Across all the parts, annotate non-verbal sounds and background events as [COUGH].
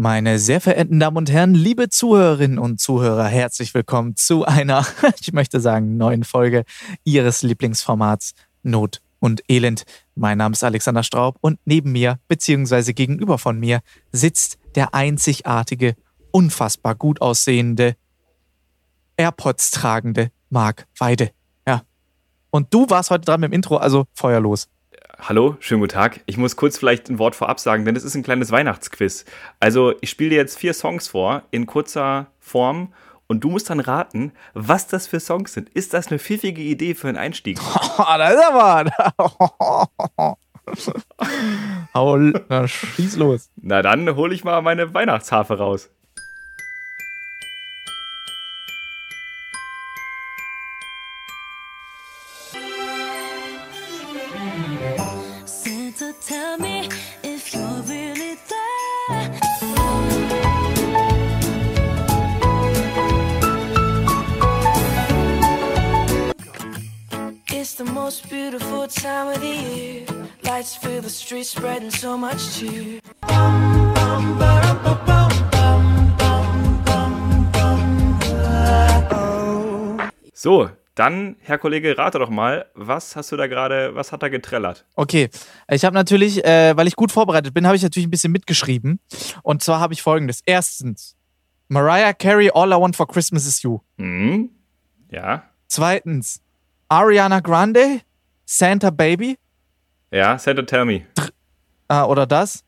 Meine sehr verehrten Damen und Herren, liebe Zuhörerinnen und Zuhörer, herzlich willkommen zu einer, [LAUGHS] ich möchte sagen, neuen Folge Ihres Lieblingsformats Not und Elend. Mein Name ist Alexander Straub und neben mir, beziehungsweise gegenüber von mir, sitzt der einzigartige, unfassbar gut aussehende, AirPods tragende Marc Weide. Ja. Und du warst heute dran mit dem Intro, also Feuer los. Hallo, schönen guten Tag. Ich muss kurz vielleicht ein Wort vorab sagen, denn es ist ein kleines Weihnachtsquiz. Also, ich spiele dir jetzt vier Songs vor in kurzer Form und du musst dann raten, was das für Songs sind. Ist das eine pfiffige Idee für einen Einstieg? [LAUGHS] Oh, da ist er mal. [LAUGHS] Hau, na, schieß los. Na dann hole ich mal meine Weihnachtsharfe raus. Lights fill the streets, spreading so much cheer. So, dann, Herr Kollege, rate doch mal, was hast du da gerade, was hat da getrellert? Okay, ich habe natürlich, äh, weil ich gut vorbereitet bin, habe ich natürlich ein bisschen mitgeschrieben. Und zwar habe ich folgendes. Erstens, Mariah Carey, All I Want for Christmas is You. Hm? Ja? Zweitens, Ariana Grande, Santa Baby. Ja, Santa Tell Me. Äh, oder das.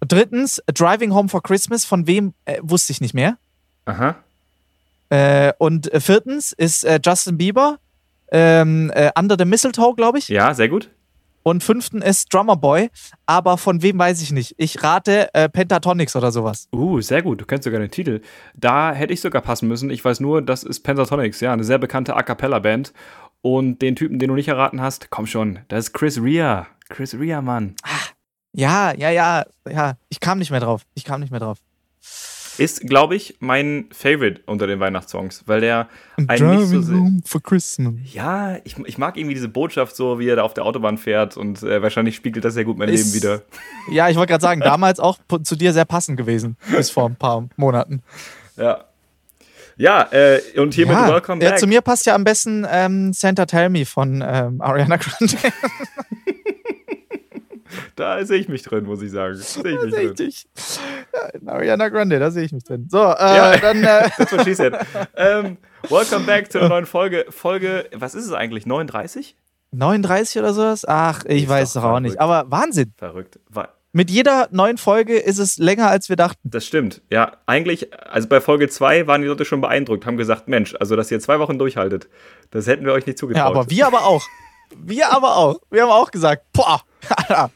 Drittens, Driving Home for Christmas. Von wem äh, wusste ich nicht mehr. Aha. Äh, und äh, viertens ist äh, Justin Bieber, ähm, äh, Under the Mistletoe, glaube ich. Ja, sehr gut. Und fünften ist Drummer Boy, aber von wem weiß ich nicht. Ich rate äh, Pentatonics oder sowas. Uh, sehr gut. Du kennst sogar den Titel. Da hätte ich sogar passen müssen. Ich weiß nur, das ist Pentatonics, ja, eine sehr bekannte A Cappella-Band. Und den Typen, den du nicht erraten hast, komm schon, das ist Chris Rea. Chris Rea, Mann. Ja, ja, ja, ja. Ich kam nicht mehr drauf. Ich kam nicht mehr drauf. Ist, glaube ich, mein Favorite unter den Weihnachtssongs, weil der einen nicht so home for Christmas. Ja, ich, ich mag irgendwie diese Botschaft so, wie er da auf der Autobahn fährt und äh, wahrscheinlich spiegelt das sehr gut mein Ist- Leben wieder. Ja, ich wollte gerade sagen, damals auch zu dir sehr passend gewesen. Bis vor ein paar Monaten. Ja. Ja, äh, und hiermit ja, Welcome ja, Back. zu mir passt ja am besten ähm, Santa Tell Me von ähm, Ariana Grande. [LAUGHS] Da sehe ich mich drin, muss ich sagen. Sehe ich Da mich sehe ich drin. dich. Ja, Ariana Grande, da sehe ich mich drin. So, äh, Ja. dann äh, [LAUGHS] That's what she said. [LAUGHS] ähm, welcome back zu einer neuen Folge. Folge, was ist es eigentlich? 39? 39 oder sowas? Ach, ich Ist weiß doch auch nicht. verrückt. Aber Wahnsinn. Verrückt. Wa- Mit jeder neuen Folge ist es länger, als wir dachten. Das stimmt. Ja, eigentlich, also bei Folge 2 waren die Leute schon beeindruckt, haben gesagt, Mensch, also dass ihr zwei Wochen durchhaltet, das hätten wir euch nicht zugetraut. Ja, aber wir aber auch. Wir aber auch. Wir haben auch gesagt, boah, [LAUGHS]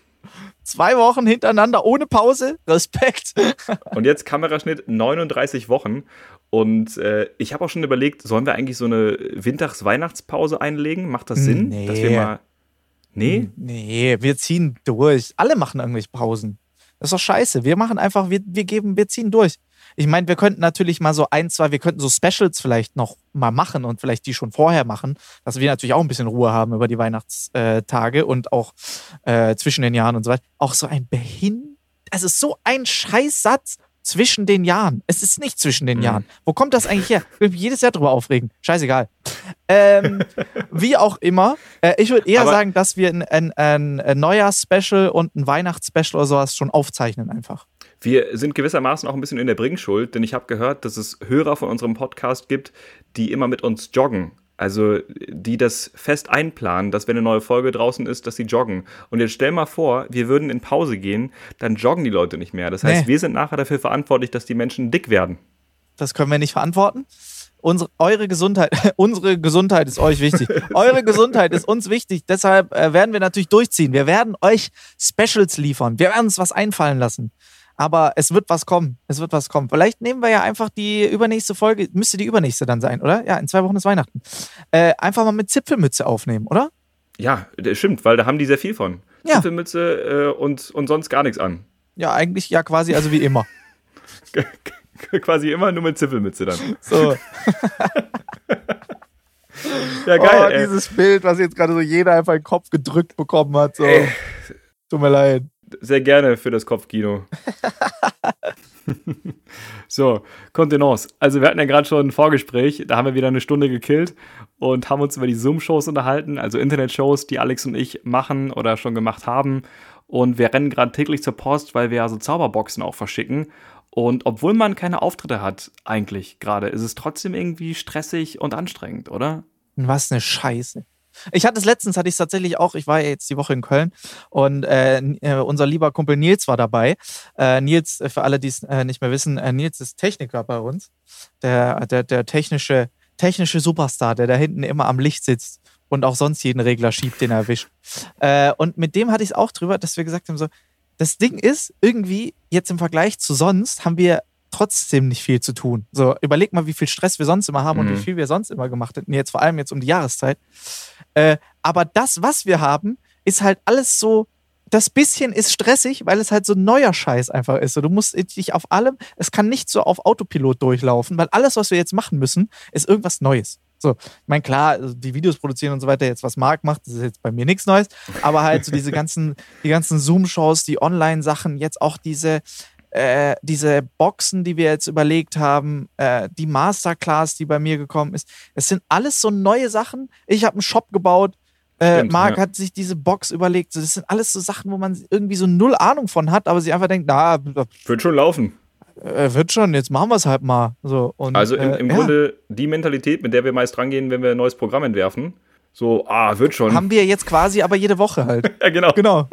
zwei Wochen hintereinander ohne Pause. Respekt. [LAUGHS] Und jetzt Kameraschnitt 39 Wochen. Und äh, ich habe auch schon überlegt, sollen wir eigentlich so eine Wintags-Weihnachtspause einlegen? Macht das Sinn? Nee. Dass wir mal. Nee? Nee, wir ziehen durch. Alle machen irgendwelche Pausen. Das ist doch scheiße. Wir machen einfach, wir, wir geben, wir ziehen durch. Ich meine, wir könnten natürlich mal so ein, zwei, wir könnten so Specials vielleicht noch mal machen und vielleicht die schon vorher machen, dass wir natürlich auch ein bisschen Ruhe haben über die Weihnachtstage und auch äh, zwischen den Jahren und so weiter. Auch so ein Behin. Es ist so ein Scheißsatz zwischen den Jahren. Es ist nicht zwischen den Mhm. Jahren. Wo kommt das eigentlich her? Ich will mich jedes Jahr drüber aufregen. Scheißegal. Ähm, [LAUGHS] wie auch immer. Äh, ich würde eher Aber- sagen, dass wir ein, ein, ein, ein Neujahrs-Special und ein Weihnachtsspecial oder sowas schon aufzeichnen einfach. Wir sind gewissermaßen auch ein bisschen in der Bringschuld, denn ich habe gehört, dass es Hörer von unserem Podcast gibt, die immer mit uns joggen. Also die das fest einplanen, dass wenn eine neue Folge draußen ist, dass sie joggen. Und jetzt stell mal vor, wir würden in Pause gehen, dann joggen die Leute nicht mehr. Das heißt, Nee. wir sind nachher dafür verantwortlich, dass die Menschen dick werden. Das können wir nicht verantworten. Unsere, eure Gesundheit, [LAUGHS] unsere Gesundheit ist euch wichtig. eure Gesundheit ist uns wichtig. Deshalb äh, werden wir natürlich durchziehen. Wir werden euch Specials liefern. Wir werden uns was einfallen lassen. Aber es wird was kommen. Es wird was kommen. Vielleicht nehmen wir ja einfach die übernächste Folge, müsste die übernächste dann sein, oder? Ja, in zwei Wochen ist Weihnachten. Äh, einfach mal mit Zipfelmütze aufnehmen, oder? Ja, das stimmt, weil da haben die sehr viel von. Ja. Zipfelmütze äh, und, und sonst gar nichts an. Ja, eigentlich ja quasi, also wie immer. Quasi immer nur mit Zipfelmütze dann. So. [LAUGHS] Ja, geil. oh, dieses Bild, was jetzt gerade so jeder einfach in den Kopf gedrückt bekommen hat. So. Ey. Tut mir leid. Sehr gerne für das Kopfkino. [LAUGHS] So, Kontenance. Also wir hatten ja gerade schon ein Vorgespräch, da haben wir wieder eine Stunde gekillt und haben uns über die Zoom-Shows unterhalten, also Internet-Shows, die Alex und ich machen oder schon gemacht haben. Und wir rennen gerade täglich zur Post, weil wir ja so Zauberboxen auch verschicken. Und obwohl man keine Auftritte hat, eigentlich gerade, ist es trotzdem irgendwie stressig und anstrengend, oder? Was eine Scheiße. Ich hatte es letztens, hatte ich es tatsächlich auch, ich war ja jetzt die Woche in Köln und äh, äh, unser lieber Kumpel Nils war dabei. Äh, Nils, äh, für alle, die es äh, nicht mehr wissen, äh, Nils ist Techniker bei uns. Der, der, der technische, technische Superstar, der da hinten immer am Licht sitzt und auch sonst jeden Regler schiebt, den er erwischt. Und mit dem hatte ich es auch drüber, dass wir gesagt haben, so, das Ding ist, irgendwie jetzt im Vergleich zu sonst haben wir trotzdem nicht viel zu tun. So, überleg mal, wie viel Stress wir sonst immer haben und Mhm. wie viel wir sonst immer gemacht hätten. Jetzt vor allem jetzt um die Jahreszeit. Äh, aber das, was wir haben, ist halt alles so. Das bisschen ist stressig, weil es halt so neuer Scheiß einfach ist. So, du musst dich auf allem, es kann nicht so auf Autopilot durchlaufen, weil alles, was wir jetzt machen müssen, ist irgendwas Neues. So, ich meine, klar, also die Videos produzieren und so weiter, jetzt was Marc macht, das ist jetzt bei mir nichts Neues, aber halt so diese [LAUGHS] ganzen, die ganzen Zoom-Shows, die Online-Sachen, jetzt auch diese, äh, diese Boxen, die wir jetzt überlegt haben, äh, die Masterclass, die bei mir gekommen ist. Es sind alles so neue Sachen. Ich habe einen Shop gebaut. Äh, Stimmt, Marc ja. hat sich diese Box überlegt. Das sind alles so Sachen, wo man irgendwie so null Ahnung von hat, aber sie einfach denkt, na, Wird schon laufen. äh, wird schon, jetzt machen wir es halt mal. So, und, Also im, äh, im ja. Grunde die Mentalität, mit der wir meist rangehen, wenn wir ein neues Programm entwerfen. So, ah, wird schon. haben wir jetzt quasi aber jede Woche halt. [LAUGHS] ja, genau. genau.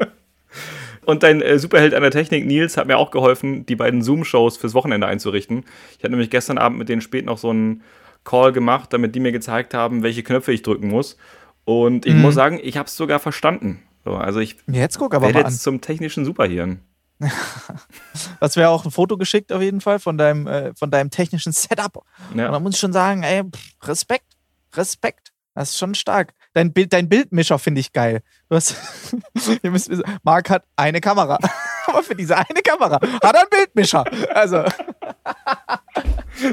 Und dein äh, Superheld an der Technik, Nils, hat mir auch geholfen, die beiden Zoom-Shows fürs Wochenende einzurichten. Ich hatte nämlich gestern Abend mit denen spät noch so einen Call gemacht, damit die mir gezeigt haben, welche Knöpfe ich drücken muss. Und ich Mhm. muss sagen, ich habe es sogar verstanden. So, also ich Jetzt guck aber mal an. jetzt zum technischen Superhirn. [LAUGHS] Das wäre auch ein Foto geschickt auf jeden Fall von deinem, äh, von deinem technischen Setup. Und da Ja. muss ich schon sagen, ey, Respekt, Respekt. Das ist schon stark. Dein, Bild, dein Bildmischer finde ich geil. Du hast, [LAUGHS] müsst Marc hat eine Kamera. [LAUGHS] Aber für diese eine Kamera hat er einen Bildmischer. Also,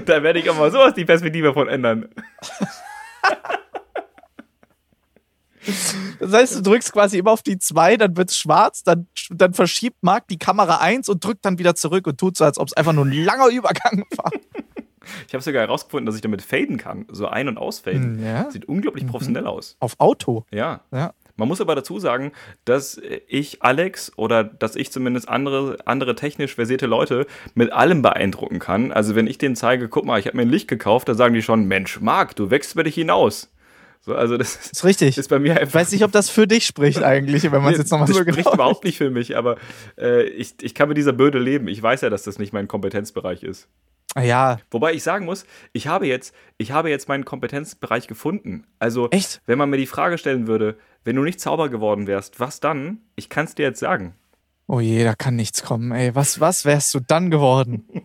Da werde ich aber sowas die Perspektive von ändern. das heißt, du drückst quasi immer auf die 2, dann wird es schwarz, dann, dann verschiebt Marc die Kamera 1 und drückt dann wieder zurück und tut so, als ob es einfach nur ein langer Übergang war. Ich habe sogar herausgefunden, dass ich damit faden kann. So ein- und ausfaden. Hm, Ja. Sieht unglaublich professionell aus. Auf Auto. Ja. Ja. Man muss aber dazu sagen, dass ich Alex oder dass ich zumindest andere, andere technisch versierte Leute mit allem beeindrucken kann. Also wenn ich denen zeige, guck mal, ich habe mir ein Licht gekauft, dann sagen die schon, Mensch, Marc, du wächst über dich hinaus. So, also das [LAUGHS] Ist richtig. ist bei mir Ich weiß nicht, ob das für dich spricht eigentlich, wenn man es jetzt nochmal das so spricht genau überhaupt nicht für mich, aber äh, ich, ich kann mit dieser Bürde leben. Ich weiß ja, dass das nicht mein Kompetenzbereich ist. Ja, Wobei ich sagen muss, ich habe jetzt, ich habe jetzt meinen Kompetenzbereich gefunden. Also, Echt? wenn man mir die Frage stellen würde, wenn du nicht Zauber geworden wärst, was dann? Ich kann es dir jetzt sagen. Oh je, da kann nichts kommen. Ey, was, was wärst du dann geworden? [LAUGHS]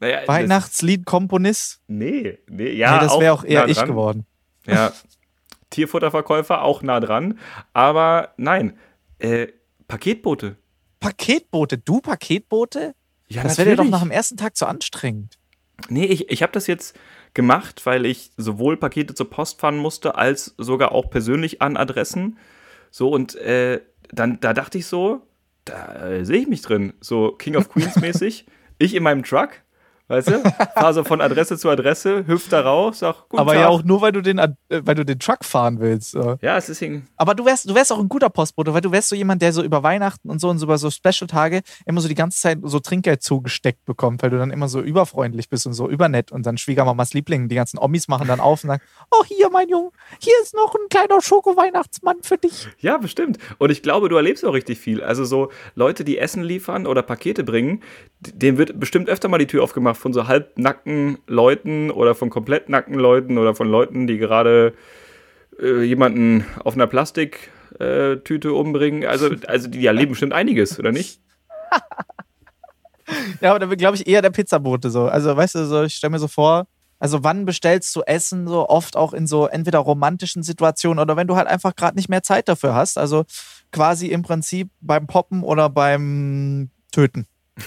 Naja, Weihnachtsliedkomponist? Nee, nee, ja. nee, das wäre auch eher nah ich geworden. Ja. Tierfutterverkäufer auch nah dran. Aber nein, äh, Paketbote. Paketboote, du Paketboote? Ja, das wäre dir doch nach dem ersten Tag zu anstrengend. Nee, ich, ich habe das jetzt gemacht, weil ich sowohl Pakete zur Post fahren musste, als sogar auch persönlich an Adressen. So, und äh, dann da dachte ich so, da äh, sehe ich mich drin. So King of Queens [LAUGHS] mäßig. ich in meinem Truck, weißt du? Fahr so von Adresse zu Adresse, hüpf da raus, sag, guten Aber Tag. ja auch nur, weil du den, äh, weil du den Truck fahren willst. Ja, es ist irgendwie. Aber du wärst, du wärst auch ein guter Postbote, weil du wärst so jemand, der so über Weihnachten und so und so über so Special-Tage immer so die ganze Zeit so Trinkgeld zugesteckt bekommt, weil du dann immer so überfreundlich bist und so übernett und dann Schwiegermamas Liebling, die ganzen Omis machen dann auf und sagen, [LAUGHS] oh hier, mein Junge, hier ist noch ein kleiner Schoko-Weihnachtsmann für dich. Ja, bestimmt. Und ich glaube, du erlebst auch richtig viel. Also so Leute, die Essen liefern oder Pakete bringen, denen wird bestimmt öfter mal die Tür aufgemacht von so halbnackten Leuten oder von komplett nackten Leuten oder von Leuten, die gerade äh, jemanden auf einer Plastiktüte äh, umbringen. Also, also die erleben bestimmt einiges, oder nicht? [LAUGHS] Ja, aber da bin, glaube ich, eher der Pizzabote so. Also, weißt du, so, ich stelle mir so vor, also wann bestellst du Essen so oft auch in so entweder romantischen Situationen oder wenn du halt einfach gerade nicht mehr Zeit dafür hast. Also quasi im Prinzip beim Poppen oder beim Töten. [LAUGHS]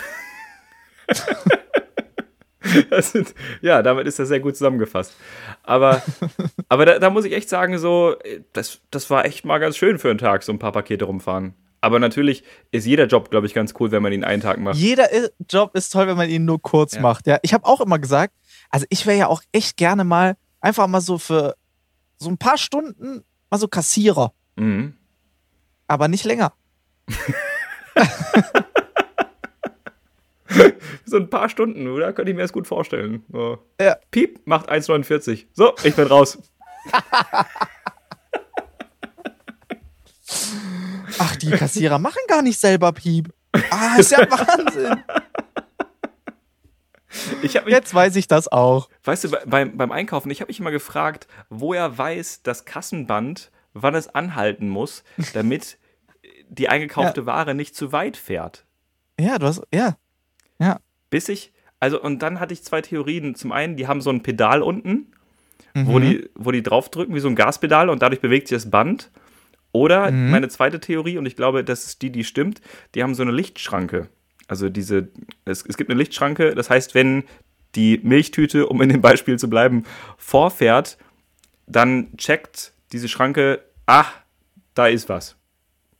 [LAUGHS] Sind, ja, damit ist das sehr gut zusammengefasst. Aber, [LAUGHS] aber da, da muss ich echt sagen, so, äh, das, das war echt mal ganz schön für einen Tag, so ein paar Pakete rumfahren. Aber natürlich ist jeder Job, glaube ich, ganz cool, wenn man ihn einen Tag macht. Jeder Job ist toll, wenn man ihn nur kurz Ja. macht. Ja, ich habe auch immer gesagt, also ich wäre ja auch echt gerne mal einfach mal so für so ein paar Stunden mal so Kassierer, Mhm. aber nicht länger. [LAUGHS] [LAUGHS] So ein paar Stunden, oder? Könnte ich mir das gut vorstellen. So. Ja. Piep, macht 1,49. So, ich bin raus. [LAUGHS] Ach, die Kassierer machen gar nicht selber Piep. Ah, ist ja [LAUGHS] Wahnsinn. Ich habe mich, Jetzt weiß ich das auch. weißt du, bei- beim, beim Einkaufen, ich habe mich immer gefragt, wo er weiß, das Kassenband, wann es anhalten muss, damit die eingekaufte Ware nicht zu weit fährt. Ja, du hast, ja. Bis ich, also, und dann hatte ich zwei Theorien. Zum einen, die haben so ein Pedal unten, Mhm. wo, die, wo die draufdrücken, wie so ein Gaspedal, und dadurch bewegt sich das Band. Oder Mhm. meine zweite Theorie, und ich glaube, das ist die, die stimmt, die haben so eine Lichtschranke. Also diese, es, es gibt eine Lichtschranke, das heißt, wenn die Milchtüte, um in dem Beispiel zu bleiben, vorfährt, dann checkt diese Schranke, ach, da ist was.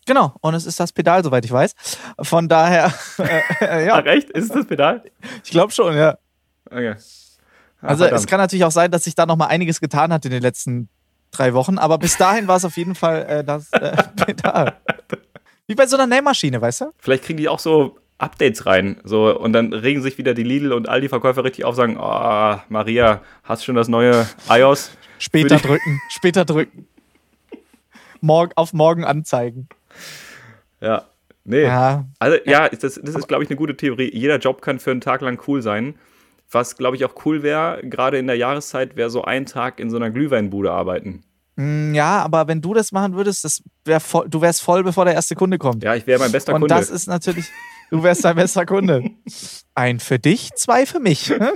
Genau, und es ist das Pedal, soweit ich weiß. Von daher, [LAUGHS] äh, ja, Ach echt? Ist es das Pedal? ich glaube schon, ja. Okay. Ah, Also es verdammt. kann natürlich auch sein, dass sich da noch mal einiges getan hat in den letzten drei Wochen, aber bis dahin war es auf jeden Fall äh, das äh, [LAUGHS] Pedal. Wie bei so einer Nähmaschine, weißt du? Vielleicht kriegen die auch so Updates rein. So, und dann regen sich wieder die Lidl und Aldi-Verkäufer richtig auf, sagen, oh, Maria, hast schon das neue iOS? Später die- drücken, später drücken. Morgen, auf morgen anzeigen. Ja. Nee. Ja, Also ja, das, das ist, glaube ich, eine gute Theorie. Jeder Job kann für einen Tag lang cool sein. Was, glaube ich, auch cool wäre, gerade in der Jahreszeit, wäre so ein Tag in so einer Glühweinbude arbeiten. Mm, ja, aber wenn du das machen würdest, das wär voll, du wärst voll, bevor der erste Kunde kommt. Ja, ich wäre mein bester Und Kunde. das ist natürlich, du wärst dein bester Kunde. [LAUGHS] Ein für dich, zwei für mich. ne?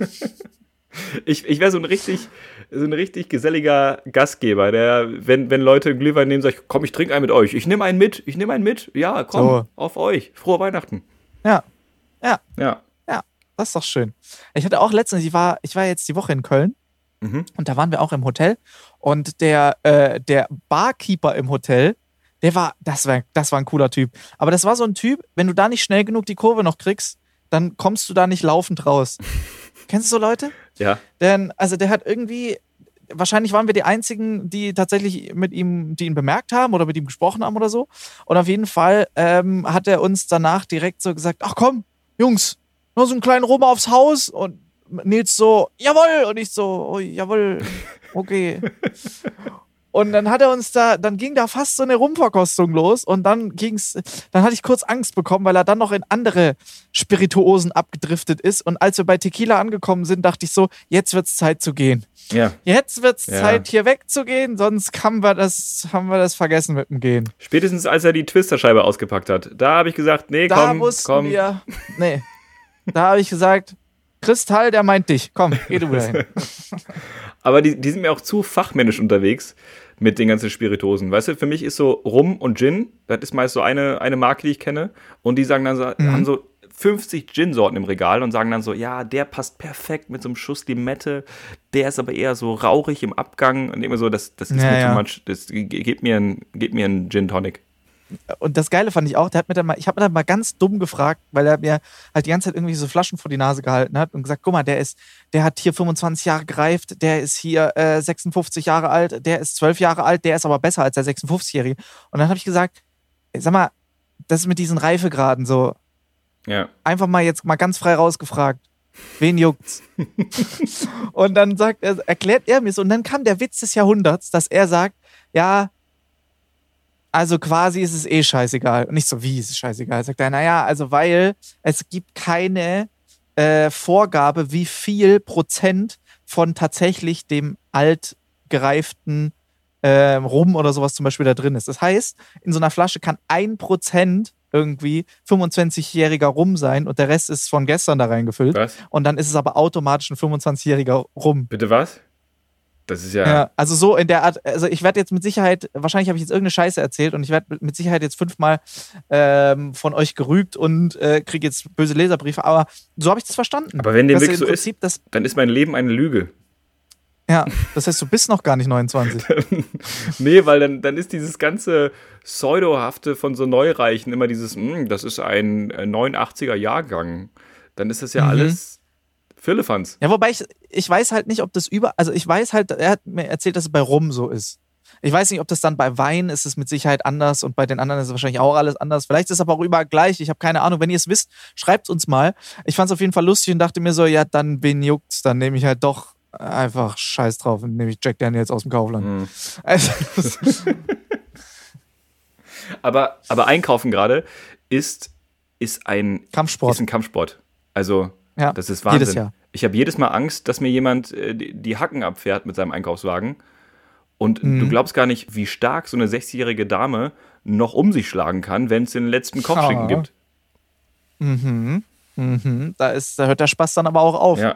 Ich, ich wäre so ein richtig, so ein richtig geselliger Gastgeber, der, wenn, wenn Leute Glühwein nehmen, sagt, komm, ich trinke einen mit euch. Ich nehme einen mit, ich nehme einen mit. Ja, komm, So. auf euch. Frohe Weihnachten. Ja, ja, Ja. ja, das ist doch schön. Ich hatte auch letztens, ich war, ich war jetzt die Woche in Köln Mhm. und da waren wir auch im Hotel und der, äh, der Barkeeper im Hotel, der war, das war, das war ein cooler Typ. Aber das war so ein Typ, wenn du da nicht schnell genug die Kurve noch kriegst, dann kommst du da nicht laufend raus. [LAUGHS] Kennst du so Leute? Ja. Denn, also der hat irgendwie, wahrscheinlich waren wir die einzigen, die tatsächlich mit ihm, die ihn bemerkt haben oder mit ihm gesprochen haben oder so. Und auf jeden Fall ähm, hat er uns danach direkt so gesagt: Ach komm, Jungs, noch so einen kleinen Rum aufs Haus. Und Nils so, jawohl. Und ich so, oh, jawohl, okay. [LAUGHS] Und dann hat er uns da, dann ging da fast so eine Rumverkostung los und dann ging's, dann hatte ich kurz Angst bekommen, weil er dann noch in andere Spirituosen abgedriftet ist. Und als wir bei Tequila angekommen sind, dachte ich so, jetzt wird's Zeit zu gehen. Ja. Jetzt wird's Ja. Zeit, hier wegzugehen, sonst haben wir das, haben wir das vergessen mit dem Gehen. Spätestens als er die Twisterscheibe ausgepackt hat. Da habe ich gesagt, nee, Da komm, komm. wir, nee, da habe ich gesagt, Kristall, der meint dich. Komm, geh du dahin. [LAUGHS] Aber die, die sind mir auch zu fachmännisch unterwegs mit den ganzen Spiritosen. Weißt du, für mich ist so Rum und Gin, das ist meist so eine, eine Marke, die ich kenne. Und die sagen dann so, Mhm. haben so 50 Gin-Sorten im Regal und sagen dann so, ja, der passt perfekt mit so einem Schuss Limette, der ist aber eher so rauchig im Abgang. Und immer so, das, das ist Ja, mir ja. too much. Das, mir gebt mir einen Gin Tonic. Und das Geile fand ich auch, der hat mir dann mal, ich habe mir dann mal ganz dumm gefragt, weil er mir halt die ganze Zeit irgendwie so Flaschen vor die Nase gehalten hat und gesagt, guck mal, der ist, der hat hier 25 Jahre gereift, der ist hier äh, 56 Jahre alt, der ist 12 Jahre alt, der ist aber besser als der 56-Jährige. Und dann habe ich gesagt, sag mal, das ist mit diesen Reifegraden so, Ja. einfach mal jetzt mal ganz frei rausgefragt. Wen juckt's? [LAUGHS] und dann sagt er, erklärt er mir so, und dann kam der Witz des Jahrhunderts, dass er sagt, ja, also quasi ist es eh scheißegal. Und nicht so, wie ist es scheißegal? Sagt er, naja, also weil es gibt keine äh, Vorgabe, wie viel Prozent von tatsächlich dem altgereiften äh, Rum oder sowas zum Beispiel da drin ist. Das heißt, in so einer Flasche kann ein Prozent irgendwie 25-jähriger Rum sein und der Rest ist von gestern da reingefüllt. Was? Und dann ist es aber automatisch ein 25-jähriger Rum. Bitte was? Das ist ja. Ja, also so in der Art, also ich werde jetzt mit Sicherheit, wahrscheinlich habe ich jetzt irgendeine Scheiße erzählt und ich werde mit Sicherheit jetzt fünfmal ähm, von euch gerügt und äh, kriege jetzt böse Leserbriefe, aber so habe ich das verstanden. Aber wenn dem wirklich so ist, Prinzip das, dann ist mein Leben eine Lüge. Ja, das heißt, du bist noch gar nicht 29. [LAUGHS] nee, weil dann, dann ist dieses ganze Pseudohafte von so Neureichen immer dieses, "Hm, das ist ein äh, 89er Jahrgang. Dann ist das ja Mhm. alles Firlefanz. Ja, wobei ich, ich weiß halt nicht, ob das über, also ich weiß halt, er hat mir erzählt, dass es bei Rum so ist. Ich weiß nicht, ob das dann bei Wein ist es mit Sicherheit anders und bei den anderen ist es wahrscheinlich auch alles anders. Vielleicht ist es aber auch überall gleich. Ich habe keine Ahnung. Wenn ihr es wisst, schreibt uns mal. Ich fand es auf jeden Fall lustig und dachte mir so, ja, dann wen juckt's, dann nehme ich halt doch einfach Scheiß drauf und nehme ich Jack Daniels aus dem Kaufland. Mhm. [LAUGHS] Also, [LAUGHS] Aber, aber Einkaufen gerade ist, ist, ein, Kampfsport. ist ein Kampfsport. Also, Ja, das ist Wahnsinn. jedes Jahr. Ich habe jedes Mal Angst, dass mir jemand äh, die, Hacken abfährt mit seinem Einkaufswagen. Und Mhm. du glaubst gar nicht, wie stark so eine 60-jährige Dame noch um sich schlagen kann, wenn es den letzten Kopfschinken Ah. gibt. Mhm. Mhm. Da, ist, da hört der Spaß dann aber auch auf. Ja.